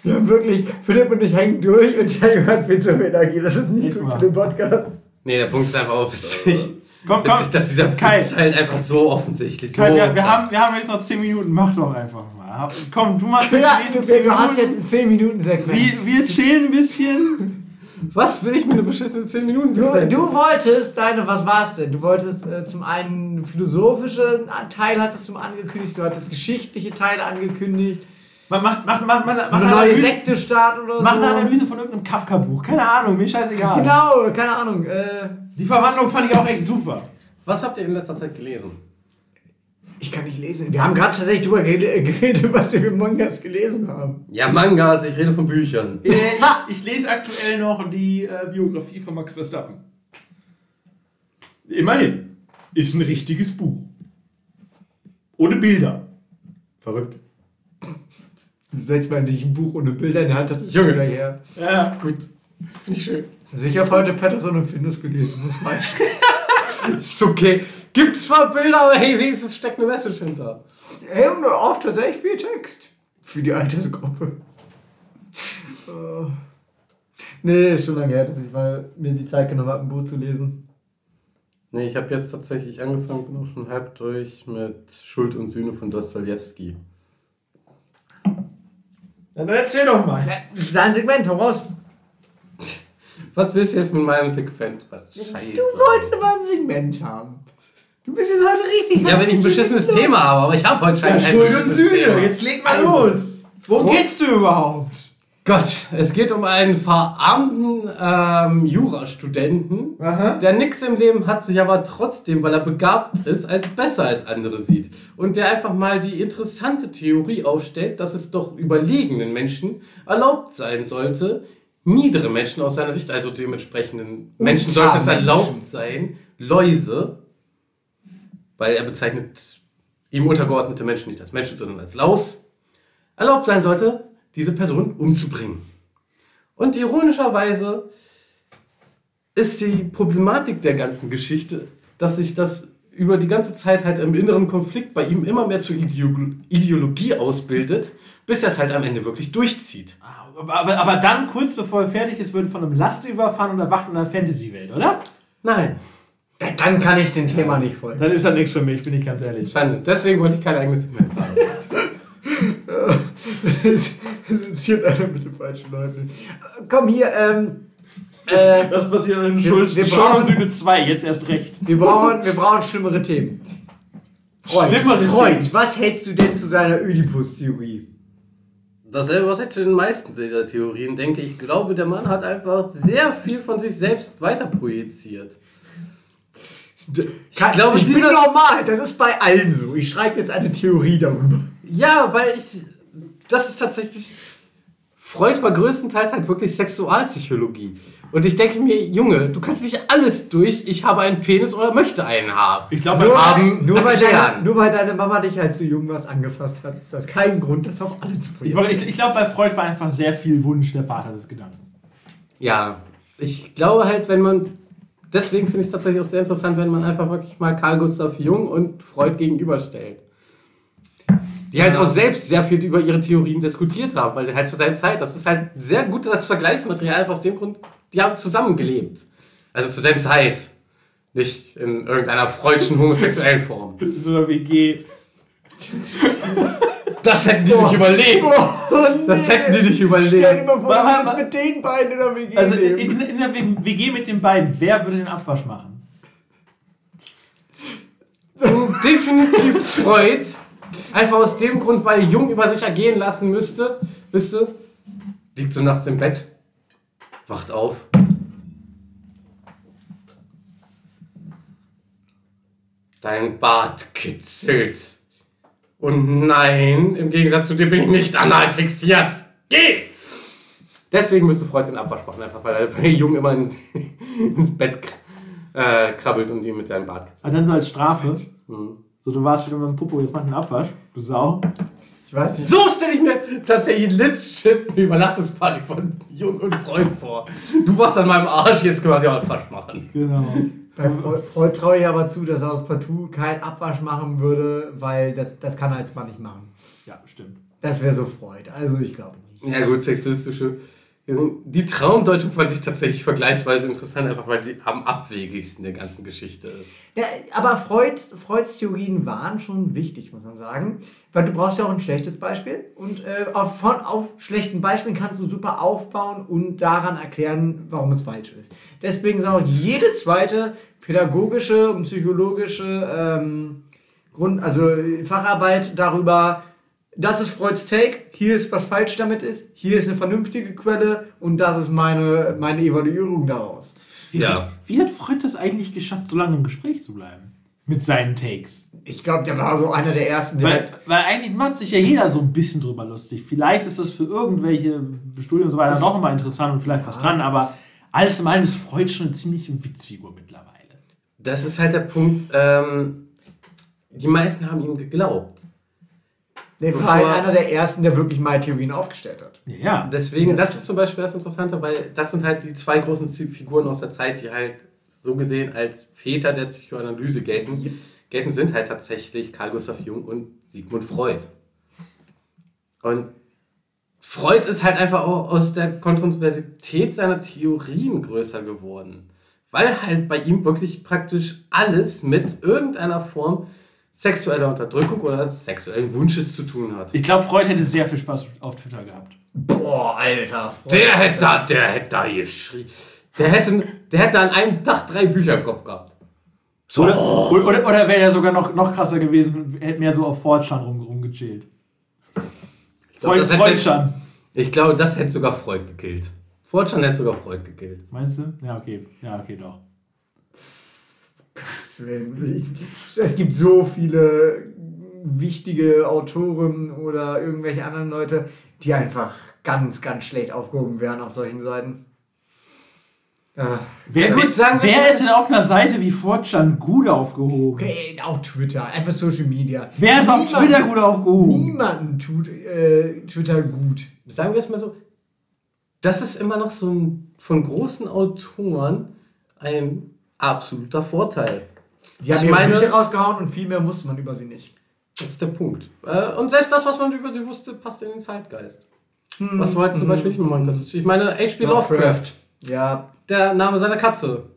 D: Ja, wirklich. Philipp und ich hängen durch und der Junge hat viel zu viel Energie. Das ist nicht gut für den Podcast.
B: Nee, der Punkt ist einfach auch witzig.
C: Komm, komm.
B: Witzig, dass dieser
C: Kai.
B: Witz halt einfach so offensichtlich so
C: Kai, wir, wir,
B: klar-
C: haben, wir haben jetzt noch 10 Minuten. Mach doch einfach mal. Komm, du machst jetzt
D: Ja,
C: die nächsten
D: deswegen,
C: 10
D: du hast jetzt
C: Minuten.
D: ein 10 Minuten Segment.
C: Wir, wir chillen ein bisschen.
B: Was will ich mit einer beschissenen 10 Minuten
D: Du, du wolltest deine, was war's denn? Du wolltest äh, zum einen philosophische Teil hattest du angekündigt, du hattest geschichtliche Teile angekündigt,
C: Mach, mach, mach, mach, mach, mach,
D: eine
C: eine,
D: neue
C: Analyse,
D: Sekte starten oder
C: mach
D: so.
C: eine Analyse von irgendeinem Kafka-Buch. Keine Ahnung, mir scheißegal.
D: Genau, keine Ahnung. Äh,
C: Die Verwandlung fand ich auch echt super.
B: Was habt ihr in letzter Zeit gelesen?
D: ich kann nicht lesen. Wir haben gerade tatsächlich drüber gere- geredet, was wir für Mangas gelesen haben.
B: Ja, Mangas, ich rede von Büchern.
C: Äh, ich, ich lese aktuell noch die äh, Biografie von Max Verstappen. Immerhin. Ist ein richtiges Buch. Ohne Bilder. Verrückt.
D: Das letzte Mal, dass ich ein Buch ohne Bilder in der Hand hatte, ist
B: Junge.
D: schon wieder her.
C: Ja,
B: Gut. Finde ich schön.
D: Also ich habe heute Patterson und Findus gelesen, muss reichen.
B: Ist okay. Gibt's zwar Bilder, aber hey, wenigstens steckt eine Message hinter.
D: Hey, und auch tatsächlich viel Text. Für die Altersgruppe. Oh. Nee, ist schon lange her, dass ich mal mir die Zeit genommen habe, ein Buch zu lesen.
B: Nee, ich habe jetzt tatsächlich angefangen, bin auch schon halb durch mit Schuld und Sühne von Dostoevsky.
C: Dann erzähl doch mal.
D: Das ist ein Segment, hau raus.
B: Was willst du jetzt mit meinem Segment? Was Scheiße.
D: Du wolltest immer ein Segment haben. Du bist jetzt heute richtig.
B: Ja, wenn ich ein beschissenes Thema habe, aber ich habe heute
C: Ja,
B: scheinbar kein
C: Schuld und Sühne.
B: Thema.
C: Jetzt leg mal
D: Also.
C: los. Worum geht's du überhaupt?
B: Gott, es geht um einen verarmten ähm, Jurastudenten,
C: Aha.
B: der nichts im Leben hat, sich aber trotzdem, weil er begabt ist, als besser als andere sieht. Und der einfach mal die interessante Theorie aufstellt, dass es doch überlegenen Menschen erlaubt sein sollte, niedere Menschen aus seiner Sicht, also dementsprechenden Menschen sollte es erlaubt sein, Läuse, weil er bezeichnet ihm untergeordnete Menschen nicht als Menschen, sondern als Laus, erlaubt sein sollte, diese Person umzubringen. Und ironischerweise ist die Problematik der ganzen Geschichte, dass sich das über die ganze Zeit halt im inneren Konflikt bei ihm immer mehr zur Ideo- Ideologie ausbildet, bis er es halt am Ende wirklich durchzieht.
C: Aber, aber, aber dann, kurz bevor er fertig ist, wird von einem Laster überfahren und erwacht in einer Fantasy-Welt, oder?
B: Nein,
D: Dann kann ich dem Thema nicht folgen.
C: Dann ist das nichts für mich, bin ich ganz ehrlich.
B: Schande. Deswegen wollte ich kein eigenes Segment haben.
D: Es interessiert einer mit den falschen Leuten. Komm hier, ähm. Äh,
C: Das passiert in
D: Wir-
C: Schuld,
D: wir
C: Schuld
D: brauchen-
C: Sühne 2, jetzt erst recht.
D: wir, brauchen, wir brauchen schlimmere Themen. Freund,
C: Schlimmere
D: Freund
C: Themen.
D: was hältst du denn zu seiner Ödipus-Theorie?
B: Dasselbe, was ich zu den meisten dieser Theorien denke. Ich glaube, der Mann hat einfach sehr viel von sich selbst weiter projiziert.
D: Kann,
B: glaube,
D: ich bin normal, das ist bei allen so. Ich schreibe jetzt eine Theorie darüber.
B: Ja, weil ich. Das ist tatsächlich. Freud war größtenteils halt wirklich Sexualpsychologie. Und ich denke mir, Junge, du kannst nicht alles durch, ich habe einen Penis oder möchte einen haben.
C: Ich glaube,
D: Nur,
B: haben
D: nur, weil deine, nur weil deine Mama dich, als du jung warst, angefasst hat, ist das kein Grund, das auf alle zu
C: ich, wollte-
D: projizieren.
C: ich, ich glaube, bei Freud war einfach sehr viel Wunsch der Vater des Gedanken.
B: Ja, ich glaube halt, wenn man. Deswegen finde ich es tatsächlich auch sehr interessant, wenn man einfach wirklich mal Carl Gustav Jung und Freud gegenüberstellt. Die halt auch selbst sehr viel über ihre Theorien diskutiert haben, weil halt zur selben Zeit, das ist halt sehr gutes Vergleichsmaterial, einfach aus dem Grund, die haben zusammengelebt. Also zur selben Zeit. Nicht in irgendeiner freudschen homosexuellen Form.
C: So eine WG.
B: Das hätten die nicht überlebt.
D: Oh, nee.
B: Das hätten die nicht
D: Stell dir
B: überlebt.
D: mal vor,
C: Wa-
D: du
C: wa-
D: würdest
C: wa-
D: mit den beiden in der WG
C: Also in, in der WG mit den beiden, wer würde den Abwasch machen?
B: Definitiv Freud. Einfach aus dem Grund, weil Jung über sich ergehen lassen müsste. Wisst ihr? Liegt so nachts im Bett. Wacht auf. Dein Bart kitzelt. Und nein, im Gegensatz zu dir bin ich nicht anal fixiert. Geh! Deswegen müsste Freud den Abwasch machen, einfach weil er bei Jung immer in, ins Bett äh, krabbelt und ihn mit seinem Bart kitzelt.
C: Aber dann so als Strafe. So, du warst wieder mit dem Popo, jetzt mach einen Abwasch. Du Sau.
D: Ich weiß nicht.
B: So stelle ich mir tatsächlich legit eine Übernachtungsparty von Jung und Freund vor. Du warst an meinem Arsch, jetzt können wir den Abwasch machen.
C: Genau.
D: Bei Freud, Freud traue ich aber zu, dass er aus Partout keinen Abwasch machen würde, weil das, das kann er als Mann nicht machen.
C: Ja, stimmt.
D: Das wäre so Freud. Also ich glaube nicht.
B: Ja gut, sexistische. Die Traumdeutung fand ich tatsächlich vergleichsweise interessant, einfach weil sie am abwegigsten der ganzen Geschichte ist.
D: Ja, aber Freud, Freuds Theorien waren schon wichtig, muss man sagen. Weil du brauchst ja auch ein schlechtes Beispiel. Und äh, auf, von, auf schlechten Beispielen kannst du super aufbauen und daran erklären, warum es falsch ist. Deswegen ist auch jede zweite pädagogische und psychologische ähm, Grund, also Facharbeit darüber, das ist Freuds Take, hier ist, was falsch damit ist, hier ist eine vernünftige Quelle und das ist meine, meine Evaluierung daraus.
C: Wie,
B: Ja.
C: wie hat Freud das eigentlich geschafft, so lange im Gespräch zu bleiben? Mit seinen Takes.
D: Ich glaube, der war so einer der ersten, der
C: Weil, weil eigentlich macht sich ja jeder so ein bisschen drüber lustig. Vielleicht ist das für irgendwelche Studien und so weiter noch mal interessant und vielleicht was dran, aber alles in allem ist Freud schon eine ziemliche Witzfigur mittlerweile.
B: Das ist halt der Punkt, ähm, die meisten haben ihm geglaubt.
D: Der war halt einer der ersten, der wirklich mal Theorien aufgestellt hat.
C: Ja, ja.
B: Deswegen, das ist zum Beispiel das Interessante, weil das sind halt die zwei großen Figuren aus der Zeit, die halt so gesehen als Väter der Psychoanalyse gelten. Gelten sind halt tatsächlich Carl Gustav Jung und Sigmund Freud. Und Freud ist halt einfach auch aus der Kontroversität seiner Theorien größer geworden. Weil halt bei ihm wirklich praktisch alles mit irgendeiner Form sexueller Unterdrückung oder sexuellen Wunsches zu tun hat.
C: Ich glaube, Freud hätte sehr viel Spaß auf Twitter gehabt.
D: Boah, Alter. Freund.
B: Der hätte da, der hätte da geschrien. Der hätte, der hätte an einem Tag drei Bücher im Kopf gehabt.
C: Oder, oder, oder, oder wäre er sogar noch, noch krasser gewesen und hätte mehr so auf Fortschan rum, rumgechillt.
B: Ich glaube,
C: Freud,
B: das, hätte-
C: Freudschan.
B: ich glaube, das hätte sogar Freud gekillt. Fortran hätte sogar Freud gekillt.
C: Meinst du? Ja, okay. Ja, okay, doch.
D: Es gibt so viele wichtige Autoren oder irgendwelche anderen Leute, die einfach ganz, ganz schlecht aufgehoben wären auf solchen Seiten. Ah.
C: Wer,
B: gut, sagen
C: wer ist denn auf einer Seite wie Fortschan gut aufgehoben?
D: Okay, auch Twitter, einfach Social Media.
C: Wer ist auf
D: Niemand-
C: Twitter gut aufgehoben?
D: Niemanden tut äh, Twitter gut.
B: Sagen wir es mal so. Das ist immer noch so ein, von großen Autoren ein absoluter Vorteil.
D: Die haben
B: Ich meine-
D: Bücher rausgehauen und viel mehr wusste man über sie nicht.
B: Das ist der Punkt. Äh, Und selbst das, was man über sie wusste, passt in den Zeitgeist. Was du heute zum Beispiel nicht mehr machen könntest. Ich meine, H.P. Lovecraft,
D: Ja,
B: der Name seiner Katze.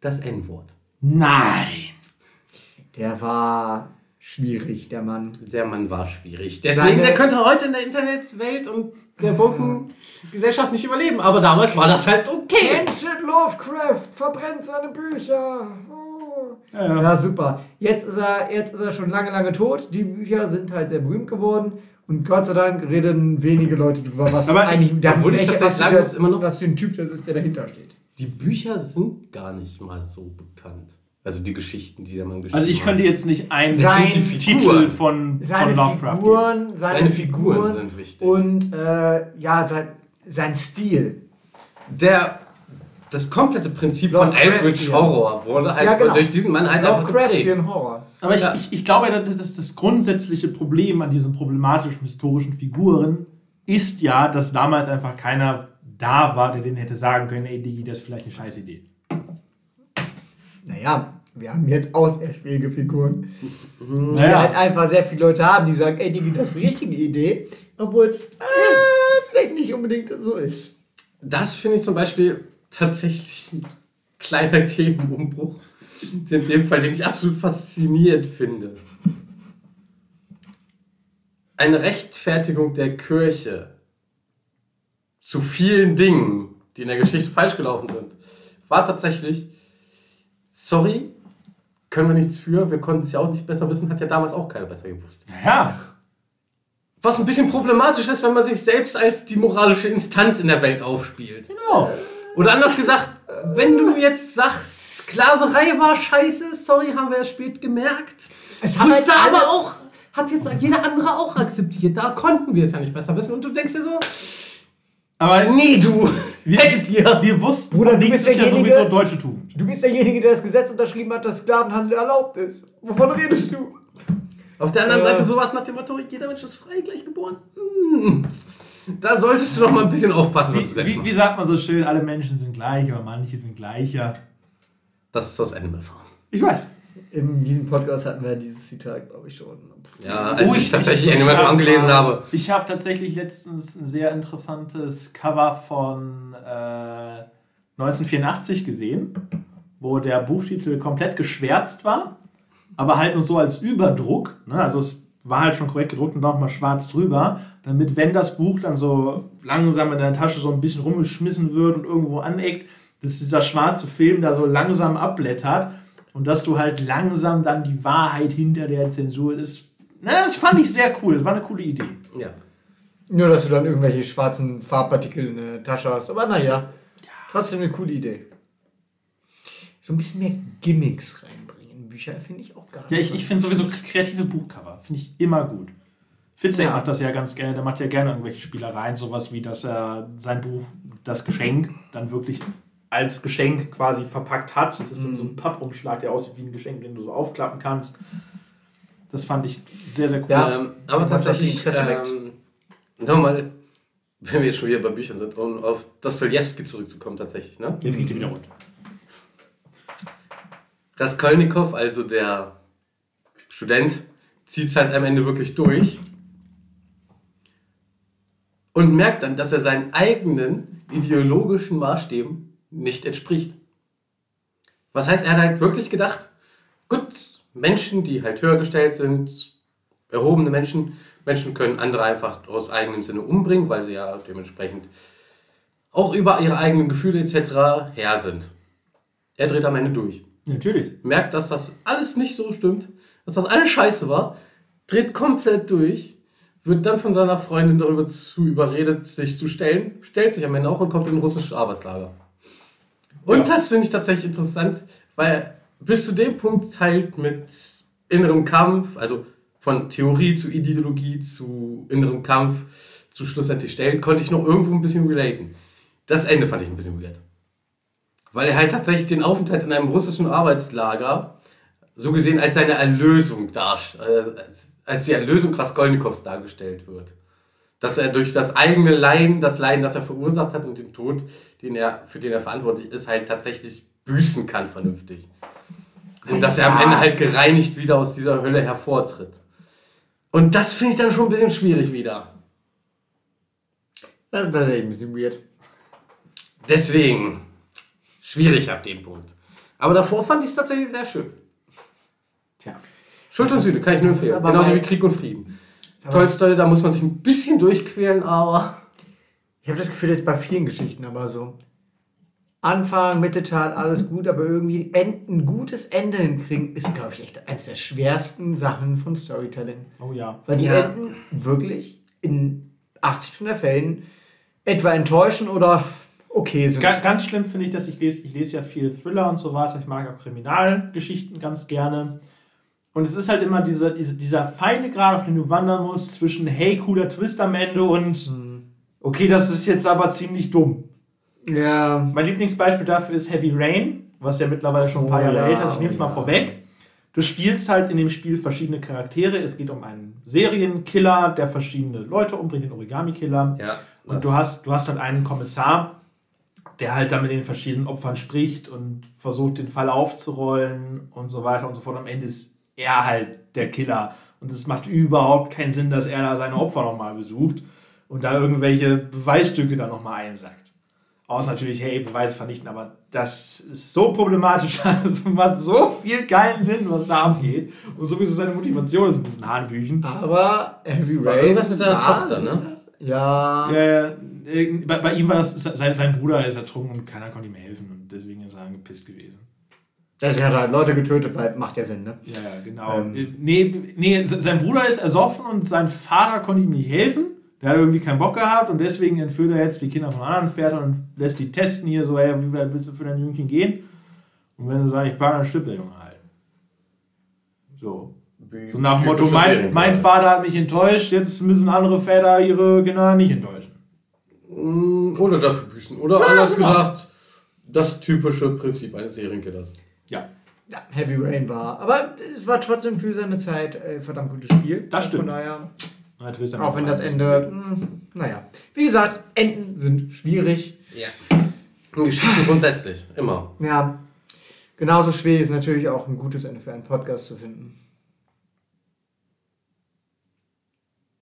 B: Das N-Wort.
C: Nein.
D: der war schwierig, der Mann.
B: Der Mann war schwierig. Deswegen,
D: Seine-
B: der könnte heute in der Internetwelt und der woken Gesellschaft nicht überleben. Aber damals war das halt okay.
D: Entet Lovecraft verbrennt seine Bücher. Oh.
C: Ja, ja.
D: Ja, super. Jetzt ist, er, jetzt ist er schon lange, lange tot. Die Bücher sind halt sehr berühmt geworden. Und Gott sei Dank reden wenige Leute drüber, was
C: Aber
D: eigentlich der,
B: obwohl ich tatsächlich
D: was,
B: sagen
D: der,
B: immer noch-
D: was für ein Typ das ist, der dahinter steht.
B: Die Bücher sind gar nicht mal so bekannt. Also die Geschichten, die der Mann geschrieben
C: Also ich könnte
B: hat.
C: jetzt nicht einen
D: Sein-
C: Titel
B: Figuren.
C: von,
D: Seine
C: von Lovecraft geben.
D: Figuren, seine,
B: Seine Figuren
D: Figuren
B: sind wichtig.
D: Und äh, ja, sein, sein Stil.
B: Der, das komplette Prinzip von. Eldritch Horror wurde halt
D: Ja, genau.
B: durch diesen Mann halt einfach geprägt.
D: Lovecraftian Horror.
C: Aber ich,
B: Ja.
C: ich, ich glaube, das, das, das grundsätzliche Problem an diesen problematischen historischen Figuren ist ja, dass damals einfach keiner da war, der denen hätte sagen können, ey Digi, das ist vielleicht eine scheiß Idee.
D: Naja, wir haben jetzt auserschwäge Figuren. Die
C: Naja.
D: halt einfach sehr viele Leute haben, die sagen, ey Digi, das ist die richtige Idee. Obwohl es äh, vielleicht nicht unbedingt so ist.
B: Das finde ich zum Beispiel tatsächlich ein kleiner Themenumbruch. In dem Fall, den ich absolut faszinierend finde. Eine Rechtfertigung der Kirche zu vielen Dingen, die in der Geschichte falsch gelaufen sind, war tatsächlich, sorry, können wir nichts für, wir konnten es ja auch nicht besser wissen, hat ja damals auch keiner besser gewusst.
C: Ja.
B: Was ein bisschen problematisch ist, wenn man sich selbst als die moralische Instanz in der Welt aufspielt.
C: Genau.
B: Oder anders gesagt, wenn du jetzt sagst, Sklaverei war scheiße, sorry, haben wir erst spät gemerkt.
D: Es
B: Wusste
D: halt
B: aber auch, hat jetzt jeder andere auch akzeptiert. Da konnten wir es ja nicht besser wissen. Und du denkst dir so,
C: Aber
B: nee, du,
C: wir,
B: hättet ihr.
C: wir wussten,
D: Bruder, du bist
C: ist ja
D: derjenige-
C: sowieso deutsche Tugend.
D: Du bist derjenige, der das Gesetz unterschrieben hat, dass Sklavenhandel erlaubt ist. Wovon redest du?
B: Auf der anderen
D: Äh.
B: Seite sowas nach dem Motto, jeder Mensch ist frei, gleich geboren. Hm. Da solltest du doch mal ein bisschen aufpassen, was du
C: Wie,
B: selbst
C: wie, wie
B: machst.
C: sagt man so schön, alle Menschen sind gleich, aber manche sind gleicher.
B: Das ist aus Animal Farm.
C: Ich weiß.
D: In diesem Podcast hatten wir dieses Zitat, glaube ich, schon.
B: Ja, als ich, tatsächlich Animal Farm gelesen habe.
C: Ich habe tatsächlich letztens ein sehr interessantes Cover von äh, 1984 gesehen, wo der Buchtitel komplett geschwärzt war, aber halt nur so als Überdruck. Ne? Also es war halt schon korrekt gedruckt und nochmal schwarz drüber, damit, wenn das Buch dann so langsam in der Tasche so ein bisschen rumgeschmissen wird und irgendwo aneckt, dass dieser schwarze Film da so langsam abblättert und dass du halt langsam dann die Wahrheit hinter der Zensur ist. Na, das fand ich sehr cool. Das war eine coole Idee.
B: Ja.
D: Nur, dass du dann irgendwelche schwarzen Farbpartikel in der Tasche hast. Aber naja, trotzdem eine coole Idee. So ein bisschen mehr Gimmicks reinbringen in Bücher finde ich auch gar nicht.
C: Ja, ich, ich finde sowieso kreative Buchcover. Finde ich immer gut. Fitzek
D: Ja.
C: macht das ja ganz gerne. Der macht ja gerne irgendwelche Spielereien. Sowas wie, dass er sein Buch, das Geschenk, dann wirklich als Geschenk quasi verpackt hat. Das ist dann so ein Pappumschlag, der aussieht wie ein Geschenk, den du so aufklappen kannst. Das fand ich sehr, sehr cool.
D: Ja.
B: Ähm, aber tatsächlich,
D: Interesse weckt.
B: ähm, nochmal, wenn wir jetzt schon wieder bei Büchern sind, um auf Dostoevsky zurückzukommen tatsächlich, ne?
C: Jetzt geht sie wieder rund.
B: Raskolnikow, also der Student, zieht es halt am Ende wirklich durch. und merkt dann, dass er seinen eigenen ideologischen Maßstäben nicht entspricht. Was heißt, er hat halt wirklich gedacht, gut, Menschen, die halt höher gestellt sind, erhobene Menschen, Menschen können andere einfach aus eigenem Sinne umbringen, weil sie ja dementsprechend auch über ihre eigenen Gefühle etc. her sind. Er dreht am Ende durch.
C: Natürlich.
B: Merkt, dass das alles nicht so stimmt, dass das alles scheiße war, dreht komplett durch, wird dann von seiner Freundin darüber zu überredet, sich zu stellen, stellt sich am Ende auch und kommt in ein russisches Arbeitslager. Und
C: Ja.
B: das finde ich tatsächlich interessant, weil bis zu dem Punkt halt mit innerem Kampf, also von Theorie zu Ideologie zu innerem Kampf zu schlussendlich stellen, konnte ich noch irgendwo ein bisschen relaten. Das Ende fand ich ein bisschen weird. Weil er halt tatsächlich den Aufenthalt in einem russischen Arbeitslager so gesehen als seine Erlösung darstellt, als, als die Erlösung Raskolnikows dargestellt wird. Dass er durch das eigene Leiden, das Leiden, das er verursacht hat und den Tod, den er, für den er verantwortlich ist, halt tatsächlich büßen kann vernünftig. Und dass er am Ende halt gereinigt wieder aus dieser Hölle hervortritt. Und das finde ich dann schon ein bisschen schwierig wieder.
D: Das ist tatsächlich ein bisschen weird.
B: Deswegen schwierig ab dem Punkt. Aber davor fand ich es tatsächlich sehr schön.
C: Tja.
B: Schuld und Sühne kann ich nur empfehlen. Genauso wie Krieg und Frieden. Tolstoi, da muss man sich ein bisschen durchquälen, aber.
D: Ich habe das Gefühl, das ist bei vielen Geschichten aber so. Anfang, Mitte, Teil, alles gut, aber irgendwie end, ein gutes Ende hinkriegen, ist, glaube ich, echt eines der schwersten Sachen von Storytelling.
C: Oh ja.
D: Weil die
B: Ja.
D: Enden wirklich in 80% der Fällen etwa enttäuschen oder okay sind.
C: Ganz, ganz schlimm finde ich, dass ich lese, ich lese ja viel Thriller und so weiter. Ich mag auch Kriminalgeschichten ganz gerne. Und es ist halt immer dieser, dieser, dieser feine Grad, auf den du wandern musst, zwischen hey, cooler Twist am Ende und okay, das ist jetzt aber ziemlich dumm.
D: Ja,
C: Mein Lieblingsbeispiel dafür ist Heavy Rain, was ja mittlerweile schon ein paar
D: Oh
C: Jahre
D: ja,
C: älter ist. Ich nehme es
D: oh
C: mal vorweg. Du spielst halt in dem Spiel verschiedene Charaktere. Es geht um einen Serienkiller, der verschiedene Leute umbringt, den Origami-Killer.
B: Ja.
C: Und du hast, du hast halt einen Kommissar, der halt dann mit den verschiedenen Opfern spricht und versucht, den Fall aufzurollen und so weiter und so fort. Am Ende ist er halt der Killer. Und es macht überhaupt keinen Sinn, dass er da seine Opfer nochmal besucht und da irgendwelche Beweisstücke dann nochmal einsackt. Außer natürlich, hey, Beweise vernichten, aber das ist so problematisch. Es macht so viel geilen Sinn, was da abgeht. Und sowieso seine Motivation ist ein bisschen Hanebüchen.
D: aber Heavy
B: War
D: Rain.
B: irgendwas mit seiner. Tochter, ne?
D: Ja.
C: Ja, ja, bei, bei ihm war das, sein, sein Bruder ist ertrunken und keiner konnte ihm helfen und deswegen ist er angepisst gewesen.
D: Deswegen hat er halt Leute getötet, weil macht ja Sinn, ne?
C: Ja, ja, genau.
D: Ähm.
C: Äh, nee, nee, se- sein Bruder ist ersoffen und sein Vater konnte ihm nicht helfen. Der hat irgendwie keinen Bock gehabt und deswegen entführt er jetzt die Kinder von anderen Vätern und lässt die testen hier so, hey, wie weit willst du für dein Jüngchen gehen? Und wenn sie sagen, ich pack, dann stirbt der Junge halt. So. So nach dem Motto, mein, mein Vater hat mich enttäuscht, jetzt müssen andere Väter ihre Kinder nicht enttäuschen.
B: Mm, Oder dafür büßen. Oder anders gesagt, das typische Prinzip eines Serienkillers.
C: Ja.
D: Ja, Heavy Rain war. Aber es war trotzdem für seine Zeit äh, verdammt gutes Spiel.
C: Das stimmt.
D: Von daher,
C: du ja
D: auch
C: noch
D: wenn das Ende, mh, naja. Wie gesagt, Enden sind schwierig.
B: Ja. Und Geschichten grundsätzlich. Immer.
D: Ja. Genauso schwierig ist natürlich auch ein gutes Ende für einen Podcast zu finden.